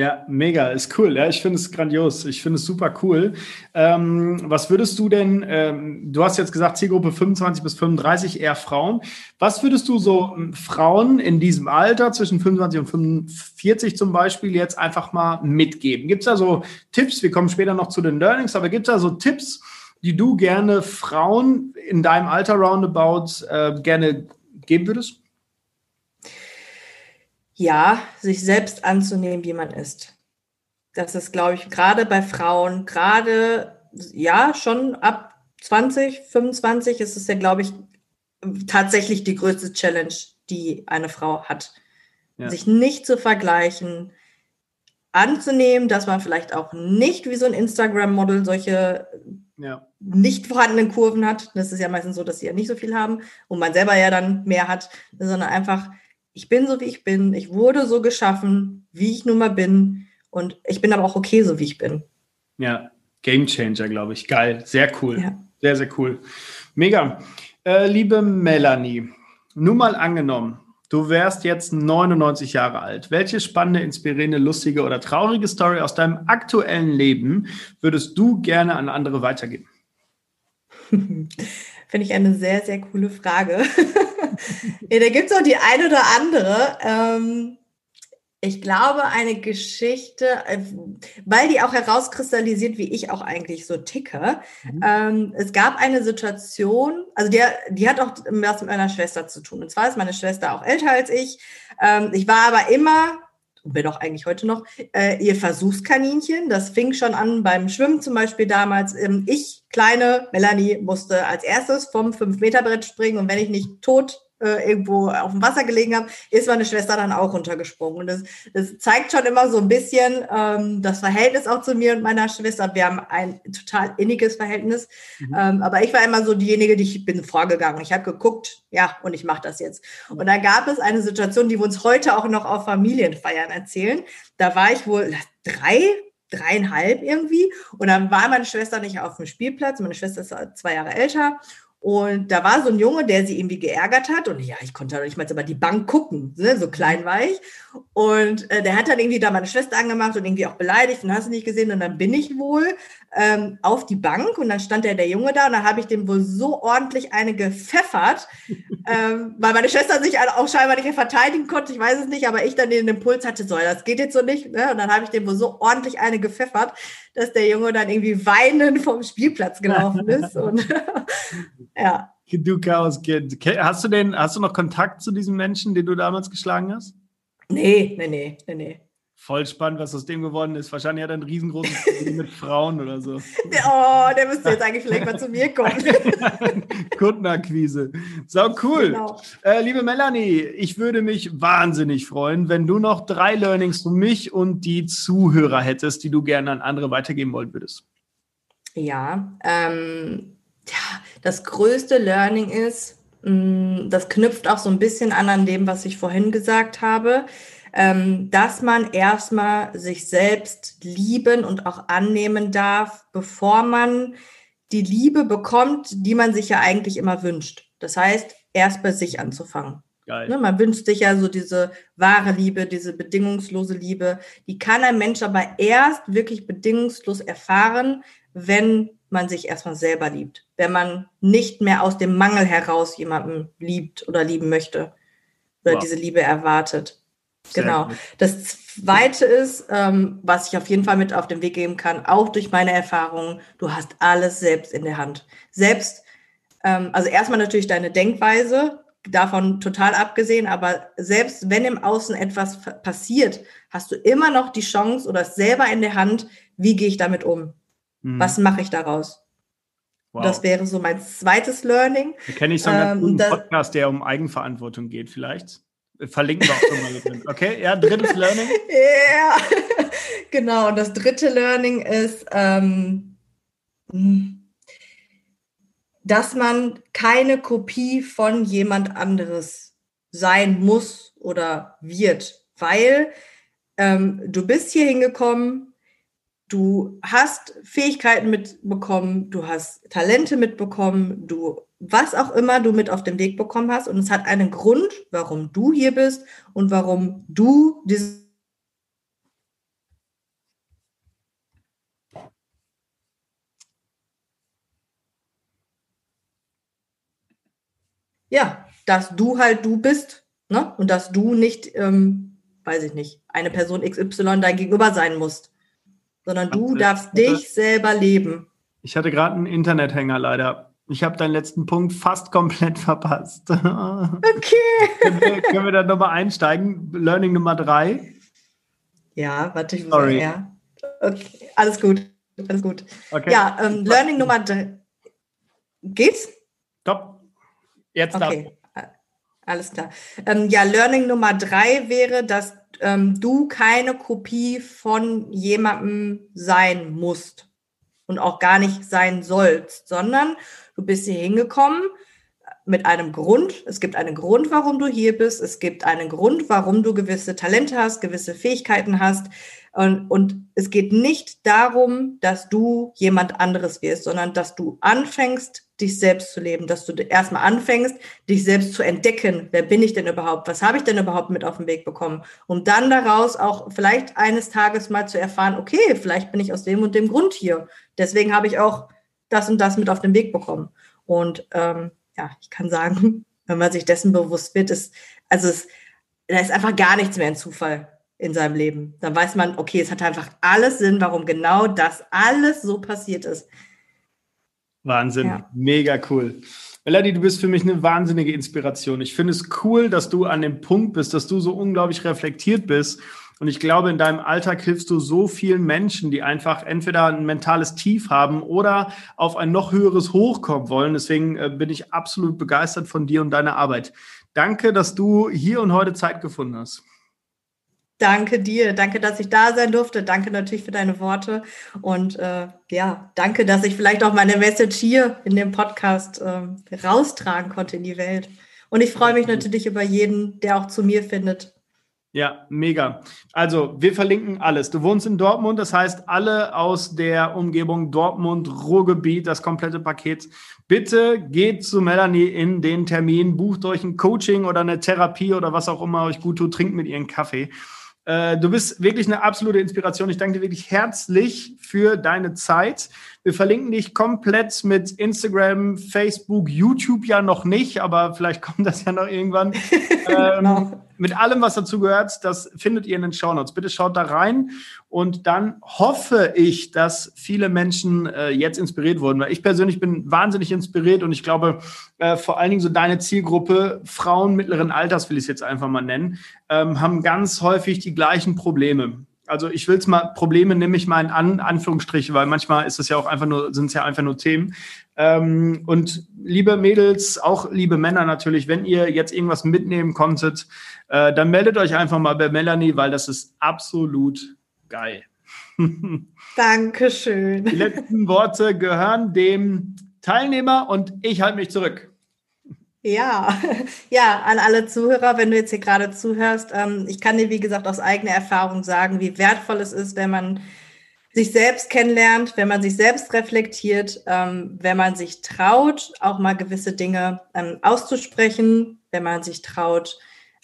Ja, mega, ist cool. Ja, ich finde es grandios. Ich finde es super cool. Ähm, was würdest du denn, ähm, du hast jetzt gesagt, Zielgruppe 25 bis 35 eher Frauen. Was würdest du so ähm, Frauen in diesem Alter zwischen 25 und 45 zum Beispiel jetzt einfach mal mitgeben? Gibt es da so Tipps? Wir kommen später noch zu den Learnings, aber gibt es da so Tipps, die du gerne Frauen in deinem Alter roundabout äh, gerne geben würdest? Ja, sich selbst anzunehmen, wie man ist. Das ist, glaube ich, gerade bei Frauen, gerade, ja, schon ab 20, 25 ist es ja, glaube ich, tatsächlich die größte Challenge, die eine Frau hat. Ja. Sich nicht zu vergleichen, anzunehmen, dass man vielleicht auch nicht wie so ein Instagram-Model solche ja. nicht vorhandenen Kurven hat. Das ist ja meistens so, dass sie ja nicht so viel haben und man selber ja dann mehr hat, sondern einfach ich bin so, wie ich bin. Ich wurde so geschaffen, wie ich nun mal bin. Und ich bin aber auch okay, so wie ich bin. Ja, Game Changer, glaube ich. Geil. Sehr cool. Ja. Sehr, sehr cool. Mega. Äh, liebe Melanie, nur mal angenommen, du wärst jetzt 99 Jahre alt. Welche spannende, inspirierende, lustige oder traurige Story aus deinem aktuellen Leben würdest du gerne an andere weitergeben? Finde ich eine sehr, sehr coole Frage. ja, da gibt es auch die eine oder andere. Ähm, ich glaube, eine Geschichte, äh, weil die auch herauskristallisiert, wie ich auch eigentlich so ticke. Mhm. Ähm, es gab eine Situation, also die, die hat auch was mit meiner Schwester zu tun. Und zwar ist meine Schwester auch älter als ich. Ähm, ich war aber immer und bin auch eigentlich heute noch, äh, ihr Versuchskaninchen. Das fing schon an beim Schwimmen zum Beispiel damals. Ähm, ich, kleine Melanie, musste als erstes vom 5-Meter-Brett springen und wenn ich nicht tot irgendwo auf dem Wasser gelegen habe, ist meine Schwester dann auch runtergesprungen. Und das, das zeigt schon immer so ein bisschen ähm, das Verhältnis auch zu mir und meiner Schwester. Wir haben ein total inniges Verhältnis. Mhm. Ähm, aber ich war immer so diejenige, die ich bin vorgegangen. Ich habe geguckt, ja, und ich mache das jetzt. Und da gab es eine Situation, die wir uns heute auch noch auf Familienfeiern erzählen. Da war ich wohl drei, dreieinhalb irgendwie. Und dann war meine Schwester nicht auf dem Spielplatz. Meine Schwester ist zwei Jahre älter. Und da war so ein Junge, der sie irgendwie geärgert hat. Und ja, ich konnte doch nicht mal über die Bank gucken, ne? so klein war ich. Und äh, der hat dann irgendwie da meine Schwester angemacht und irgendwie auch beleidigt und hast du nicht gesehen. Und dann bin ich wohl ähm, auf die Bank und dann stand der, der Junge da und dann habe ich dem wohl so ordentlich eine gepfeffert, ähm, weil meine Schwester sich auch scheinbar nicht mehr verteidigen konnte, ich weiß es nicht, aber ich dann den Impuls hatte, so, das geht jetzt so nicht. Ne? Und dann habe ich dem wohl so ordentlich eine gepfeffert, dass der Junge dann irgendwie weinend vom Spielplatz gelaufen ist. und ja. Du Chaos Kind. Hast du den, hast du noch Kontakt zu diesem Menschen, den du damals geschlagen hast? Nee, nee, nee, nee, nee. Voll spannend, was aus dem geworden ist. Wahrscheinlich hat er ein riesengroßes Problem mit Frauen oder so. Oh, der müsste jetzt eigentlich vielleicht mal zu mir kommen. Kundenakquise. So cool. Genau. Äh, liebe Melanie, ich würde mich wahnsinnig freuen, wenn du noch drei Learnings für mich und die Zuhörer hättest, die du gerne an andere weitergeben wollen würdest. Ja, ähm, ja das größte Learning ist, mm, das knüpft auch so ein bisschen an an dem, was ich vorhin gesagt habe ähm, dass man erstmal sich selbst lieben und auch annehmen darf, bevor man die Liebe bekommt, die man sich ja eigentlich immer wünscht. Das heißt, erst bei sich anzufangen. Ne, man wünscht sich ja so diese wahre Liebe, diese bedingungslose Liebe. Die kann ein Mensch aber erst wirklich bedingungslos erfahren, wenn man sich erstmal selber liebt. Wenn man nicht mehr aus dem Mangel heraus jemanden liebt oder lieben möchte oder wow. diese Liebe erwartet. Genau. Das Zweite ist, ähm, was ich auf jeden Fall mit auf den Weg geben kann, auch durch meine Erfahrungen, du hast alles selbst in der Hand. Selbst, ähm, also erstmal natürlich deine Denkweise, davon total abgesehen, aber selbst wenn im Außen etwas passiert, hast du immer noch die Chance oder selber in der Hand, wie gehe ich damit um? Mhm. Was mache ich daraus? Wow. Das wäre so mein zweites Learning. Da kenne ich so einen ähm, Podcast, der um Eigenverantwortung geht, vielleicht. Verlinken wir auch schon mal drin. Okay, ja, drittes Learning. Ja, genau. Und das dritte Learning ist, ähm, dass man keine Kopie von jemand anderes sein muss oder wird, weil ähm, du bist hier hingekommen, du hast Fähigkeiten mitbekommen, du hast Talente mitbekommen, du was auch immer du mit auf den Weg bekommen hast und es hat einen Grund, warum du hier bist und warum du dieses ja, dass du halt du bist, ne? Und dass du nicht, ähm, weiß ich nicht, eine Person XY dein Gegenüber sein musst, sondern du darfst dich selber leben. Ich hatte gerade einen Internethänger leider. Ich habe deinen letzten Punkt fast komplett verpasst. Okay. können, wir, können wir da nochmal einsteigen? Learning Nummer drei. Ja, warte, ich muss Sorry. ja. Okay, alles gut. Alles gut. Okay. Ja, ähm, Learning Nummer drei. Geht's? Top. Jetzt okay. Alles klar. Ähm, ja, Learning Nummer drei wäre, dass ähm, du keine Kopie von jemandem sein musst und auch gar nicht sein sollst, sondern du bist hier hingekommen mit einem Grund. Es gibt einen Grund, warum du hier bist. Es gibt einen Grund, warum du gewisse Talente hast, gewisse Fähigkeiten hast. Und, und es geht nicht darum, dass du jemand anderes wirst, sondern dass du anfängst, dich selbst zu leben, dass du erstmal anfängst, dich selbst zu entdecken. Wer bin ich denn überhaupt? Was habe ich denn überhaupt mit auf den Weg bekommen? Um dann daraus auch vielleicht eines Tages mal zu erfahren, okay, vielleicht bin ich aus dem und dem Grund hier. Deswegen habe ich auch das und das mit auf den Weg bekommen. Und ähm, ja, ich kann sagen, wenn man sich dessen bewusst wird, ist, also es, da ist einfach gar nichts mehr ein Zufall in seinem Leben. Dann weiß man, okay, es hat einfach alles Sinn, warum genau das alles so passiert ist. Wahnsinn, ja. mega cool. Melanie, du bist für mich eine wahnsinnige Inspiration. Ich finde es cool, dass du an dem Punkt bist, dass du so unglaublich reflektiert bist. Und ich glaube, in deinem Alltag hilfst du so vielen Menschen, die einfach entweder ein mentales Tief haben oder auf ein noch höheres Hoch kommen wollen. Deswegen äh, bin ich absolut begeistert von dir und deiner Arbeit. Danke, dass du hier und heute Zeit gefunden hast. Danke dir, danke, dass ich da sein durfte. Danke natürlich für deine Worte und äh, ja, danke, dass ich vielleicht auch meine Message hier in dem Podcast äh, raustragen konnte in die Welt. Und ich freue mich natürlich über jeden, der auch zu mir findet. Ja, mega. Also, wir verlinken alles. Du wohnst in Dortmund, das heißt, alle aus der Umgebung Dortmund, Ruhrgebiet, das komplette Paket. Bitte geht zu Melanie in den Termin, bucht euch ein Coaching oder eine Therapie oder was auch immer euch gut tut, trinkt mit ihr einen Kaffee. Äh, du bist wirklich eine absolute Inspiration. Ich danke dir wirklich herzlich für deine Zeit. Wir verlinken dich komplett mit Instagram, Facebook, YouTube ja noch nicht, aber vielleicht kommt das ja noch irgendwann. ähm, genau. Mit allem, was dazu gehört, das findet ihr in den Show Notes. Bitte schaut da rein und dann hoffe ich, dass viele Menschen äh, jetzt inspiriert wurden, weil ich persönlich bin wahnsinnig inspiriert und ich glaube, äh, vor allen Dingen so deine Zielgruppe, Frauen mittleren Alters will ich es jetzt einfach mal nennen, ähm, haben ganz häufig die gleichen Probleme also ich will es mal, Probleme nehme ich mal in An Anführungsstriche, weil manchmal ist es ja auch einfach nur, sind es ja einfach nur Themen. Ähm, und liebe Mädels, auch liebe Männer natürlich, wenn ihr jetzt irgendwas mitnehmen konntet, äh, dann meldet euch einfach mal bei Melanie, weil das ist absolut geil. Dankeschön. Die letzten Worte gehören dem Teilnehmer und ich halte mich zurück. Ja, ja, an alle Zuhörer, wenn du jetzt hier gerade zuhörst, ähm, ich kann dir, wie gesagt, aus eigener Erfahrung sagen, wie wertvoll es ist, wenn man sich selbst kennenlernt, wenn man sich selbst reflektiert, ähm, wenn man sich traut, auch mal gewisse Dinge ähm, auszusprechen, wenn man sich traut,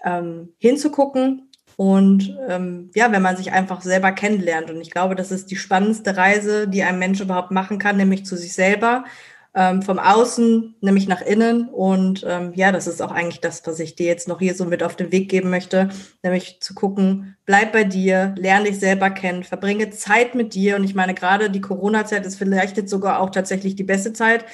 ähm, hinzugucken und ähm, ja, wenn man sich einfach selber kennenlernt. Und ich glaube, das ist die spannendste Reise, die ein Mensch überhaupt machen kann, nämlich zu sich selber ähm, vom Außen, nämlich nach innen. Und ähm, ja, das ist auch eigentlich das, was ich dir jetzt noch hier so mit auf den Weg geben möchte, nämlich zu gucken, bleib bei dir, lerne dich selber kennen, verbringe Zeit mit dir. Und ich meine, gerade die Corona-Zeit ist vielleicht jetzt sogar auch tatsächlich die beste Zeit,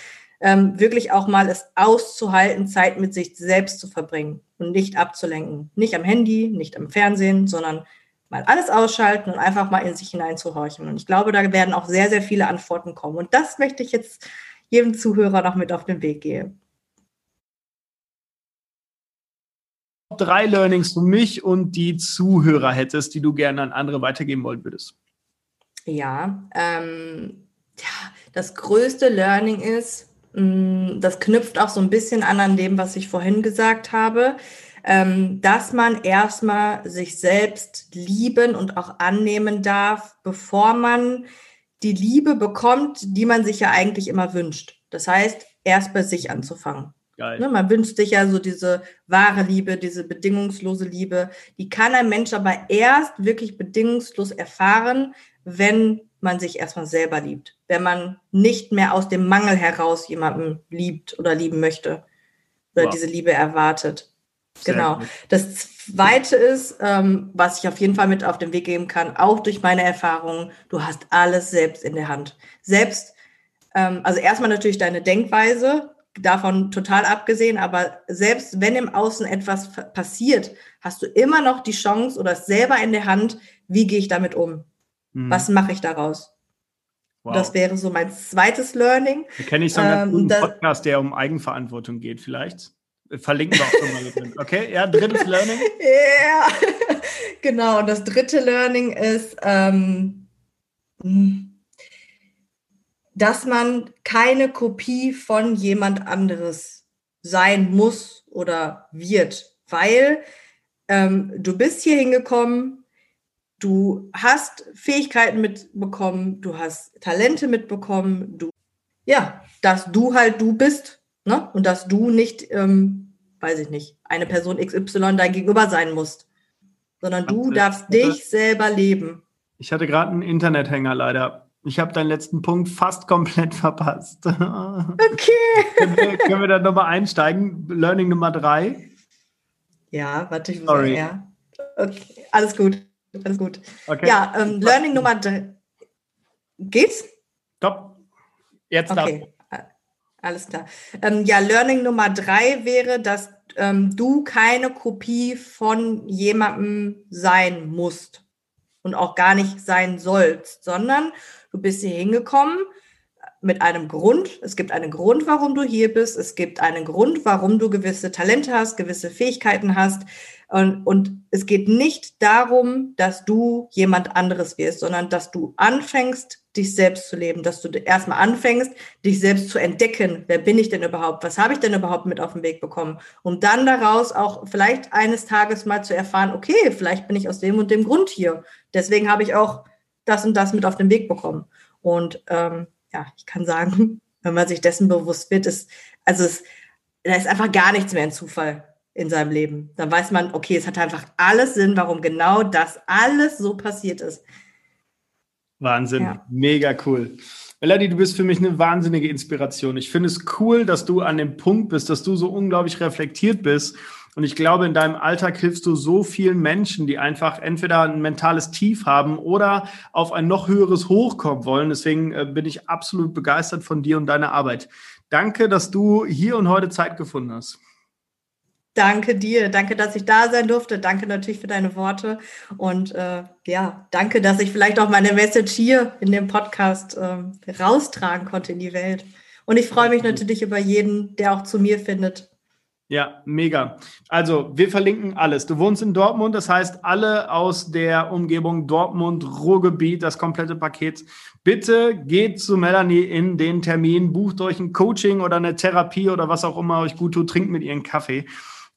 ähm, wirklich auch mal es auszuhalten, Zeit mit sich selbst zu verbringen und nicht abzulenken. Nicht am Handy, nicht am Fernsehen, sondern mal alles ausschalten und einfach mal in sich hineinzuhorchen. Und ich glaube, da werden auch sehr, sehr viele Antworten kommen. Und das möchte ich jetzt jedem Zuhörer noch mit auf den Weg gehe. Drei Learnings für mich und die Zuhörer hättest, die du gerne an andere weitergeben wollen würdest. Ja, ähm, ja das größte Learning ist, mh, mm, das knüpft auch so ein bisschen an an dem, was ich vorhin gesagt habe. ähm, dass man erstmal sich selbst lieben und auch annehmen darf, bevor man die Liebe bekommt, die man sich ja eigentlich immer wünscht. Das heißt, erst bei sich anzufangen. Geil. Ne, man wünscht sich ja so diese wahre Liebe, diese bedingungslose Liebe. Die kann ein Mensch aber erst wirklich bedingungslos erfahren, wenn man sich erstmal selber liebt. Wenn man nicht mehr aus dem Mangel heraus jemanden liebt oder lieben möchte oder wow. diese Liebe erwartet. Sehr genau. Gut. Das zweite ist, ähm, was ich auf jeden Fall mit auf den Weg geben kann, auch durch meine Erfahrungen, du hast alles selbst in der Hand. Selbst, ähm, also erstmal natürlich deine Denkweise, davon total abgesehen, aber selbst wenn im Außen etwas passiert, hast du immer noch die Chance oder selber in der Hand, wie gehe ich damit um? Mhm. Was mache ich daraus? Wow. Das wäre so mein zweites Learning. Da kenne ich so einen ähm, Podcast, der um Eigenverantwortung geht, vielleicht. Verlinken wir auch schon mal. Okay, ja, drittes Learning. Ja, genau. Und das dritte Learning ist, ähm, dass man keine Kopie von jemand anderes sein muss oder wird, weil ähm, du bist hier hingekommen, du hast Fähigkeiten mitbekommen, du hast Talente mitbekommen, du, ja, dass du halt du bist, ne? Und dass du nicht, ähm, weiß ich nicht, eine Person XY dein Gegenüber sein musst, sondern du darfst dich selber leben. Ich hatte gerade einen Internethänger leider. Ich habe deinen letzten Punkt fast komplett verpasst. Okay. können, wir, können wir da nochmal einsteigen? Learning Nummer drei. Ja, warte, ich muss Sorry. ja. Okay, alles gut. Alles gut. Okay. Ja, ähm, Learning Nummer drei. Geht's? Top. Jetzt okay. Alles klar. Ähm, ja, Learning Nummer drei wäre, dass ähm, du keine Kopie von jemandem sein musst und auch gar nicht sein sollst, sondern Du bist hier hingekommen mit einem Grund. Es gibt einen Grund, warum du hier bist. Es gibt einen Grund, warum du gewisse Talente hast, gewisse Fähigkeiten hast. Und, und es geht nicht darum, dass du jemand anderes wirst, sondern dass du anfängst, dich selbst zu leben, dass du erstmal anfängst, dich selbst zu entdecken. Wer bin ich denn überhaupt? Was habe ich denn überhaupt mit auf den Weg bekommen? Um dann daraus auch vielleicht eines Tages mal zu erfahren, okay, vielleicht bin ich aus dem und dem Grund hier. Deswegen habe ich auch das und das mit auf den Weg bekommen. Und ähm, ja, ich kann sagen, wenn man sich dessen bewusst wird, ist, also es, da ist einfach gar nichts mehr ein Zufall in seinem Leben. Dann weiß man, okay, es hat einfach alles Sinn, warum genau das alles so passiert ist. Wahnsinn, ja. mega cool. Melanie, du bist für mich eine wahnsinnige Inspiration. Ich finde es cool, dass du an dem Punkt bist, dass du so unglaublich reflektiert bist und ich glaube, in deinem Alltag hilfst du so vielen Menschen, die einfach entweder ein mentales Tief haben oder auf ein noch höheres Hoch kommen wollen. Deswegen äh, bin ich absolut begeistert von dir und deiner Arbeit. Danke, dass du hier und heute Zeit gefunden hast. Danke dir, danke, dass ich da sein durfte. Danke natürlich für deine Worte und äh, ja, danke, dass ich vielleicht auch meine Message hier in dem Podcast äh, raustragen konnte in die Welt. Und ich freue mich natürlich über jeden, der auch zu mir findet ja, mega. Also, wir verlinken alles. Du wohnst in Dortmund, das heißt, alle aus der Umgebung Dortmund, Ruhrgebiet, das komplette Paket. Bitte geht zu Melanie in den Termin, bucht euch ein Coaching oder eine Therapie oder was auch immer euch gut tut, trinkt mit ihren Kaffee.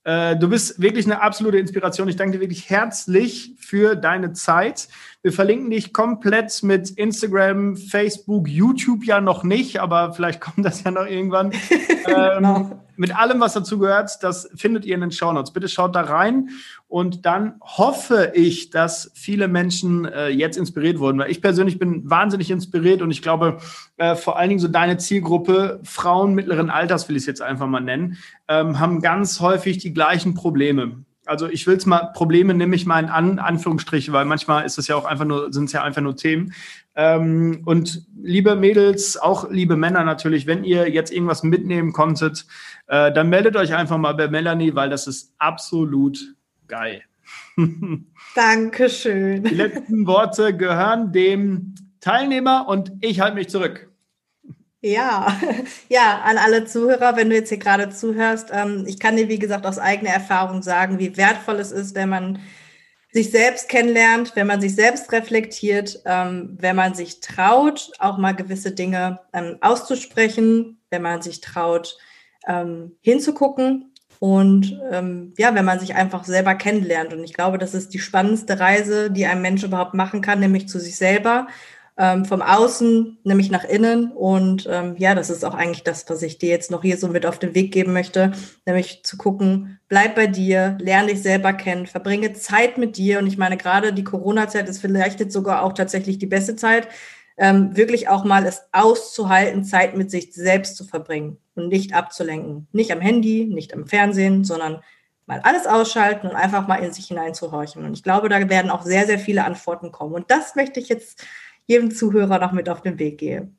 Äh, du bist wirklich eine absolute Inspiration. Ich danke dir wirklich herzlich für deine Zeit. Wir verlinken dich komplett mit Instagram, Facebook, YouTube ja noch nicht, aber vielleicht kommt das ja noch irgendwann. ähm, genau mit allem, was dazu gehört, das findet ihr in den Show Notes. Bitte schaut da rein und dann hoffe ich, dass viele Menschen äh, jetzt inspiriert wurden, weil ich persönlich bin wahnsinnig inspiriert und ich glaube, äh, vor allen Dingen so deine Zielgruppe, Frauen mittleren Alters will ich es jetzt einfach mal nennen, ähm, haben ganz häufig die gleichen Probleme. Also ich will es mal, Probleme nehme ich mal in An Anführungsstriche, weil manchmal ist es ja auch einfach nur, sind es ja einfach nur Themen. Ähm, und liebe Mädels, auch liebe Männer natürlich, wenn ihr jetzt irgendwas mitnehmen konntet, äh, dann meldet euch einfach mal bei Melanie, weil das ist absolut geil. Dankeschön. Die letzten Worte gehören dem Teilnehmer und ich halte mich zurück. Ja, ja, an alle Zuhörer, wenn du jetzt hier gerade zuhörst, ähm, ich kann dir, wie gesagt, aus eigener Erfahrung sagen, wie wertvoll es ist, wenn man sich selbst kennenlernt, wenn man sich selbst reflektiert, ähm, wenn man sich traut, auch mal gewisse Dinge ähm, auszusprechen, wenn man sich traut, hinzugucken, Und ja, wenn man sich einfach selber kennenlernt. Und ich glaube, das ist die spannendste Reise, die ein Mensch überhaupt machen kann, nämlich zu sich selber ähm, vom Außen, nämlich nach innen. Und ähm, ja, das ist auch eigentlich das, was ich dir jetzt noch hier so mit auf den Weg geben möchte, nämlich zu gucken, bleib bei dir, lerne dich selber kennen, verbringe Zeit mit dir. Und ich meine, gerade die Corona-Zeit ist vielleicht jetzt sogar auch tatsächlich die beste Zeit, ähm, wirklich auch mal es auszuhalten, Zeit mit sich selbst zu verbringen und nicht abzulenken. Nicht am Handy, nicht am Fernsehen, sondern mal alles ausschalten und einfach mal in sich hineinzuhorchen. Und ich glaube, da werden auch sehr, sehr viele Antworten kommen. Und das möchte ich jetzt jedem Zuhörer noch mit auf den Weg geben.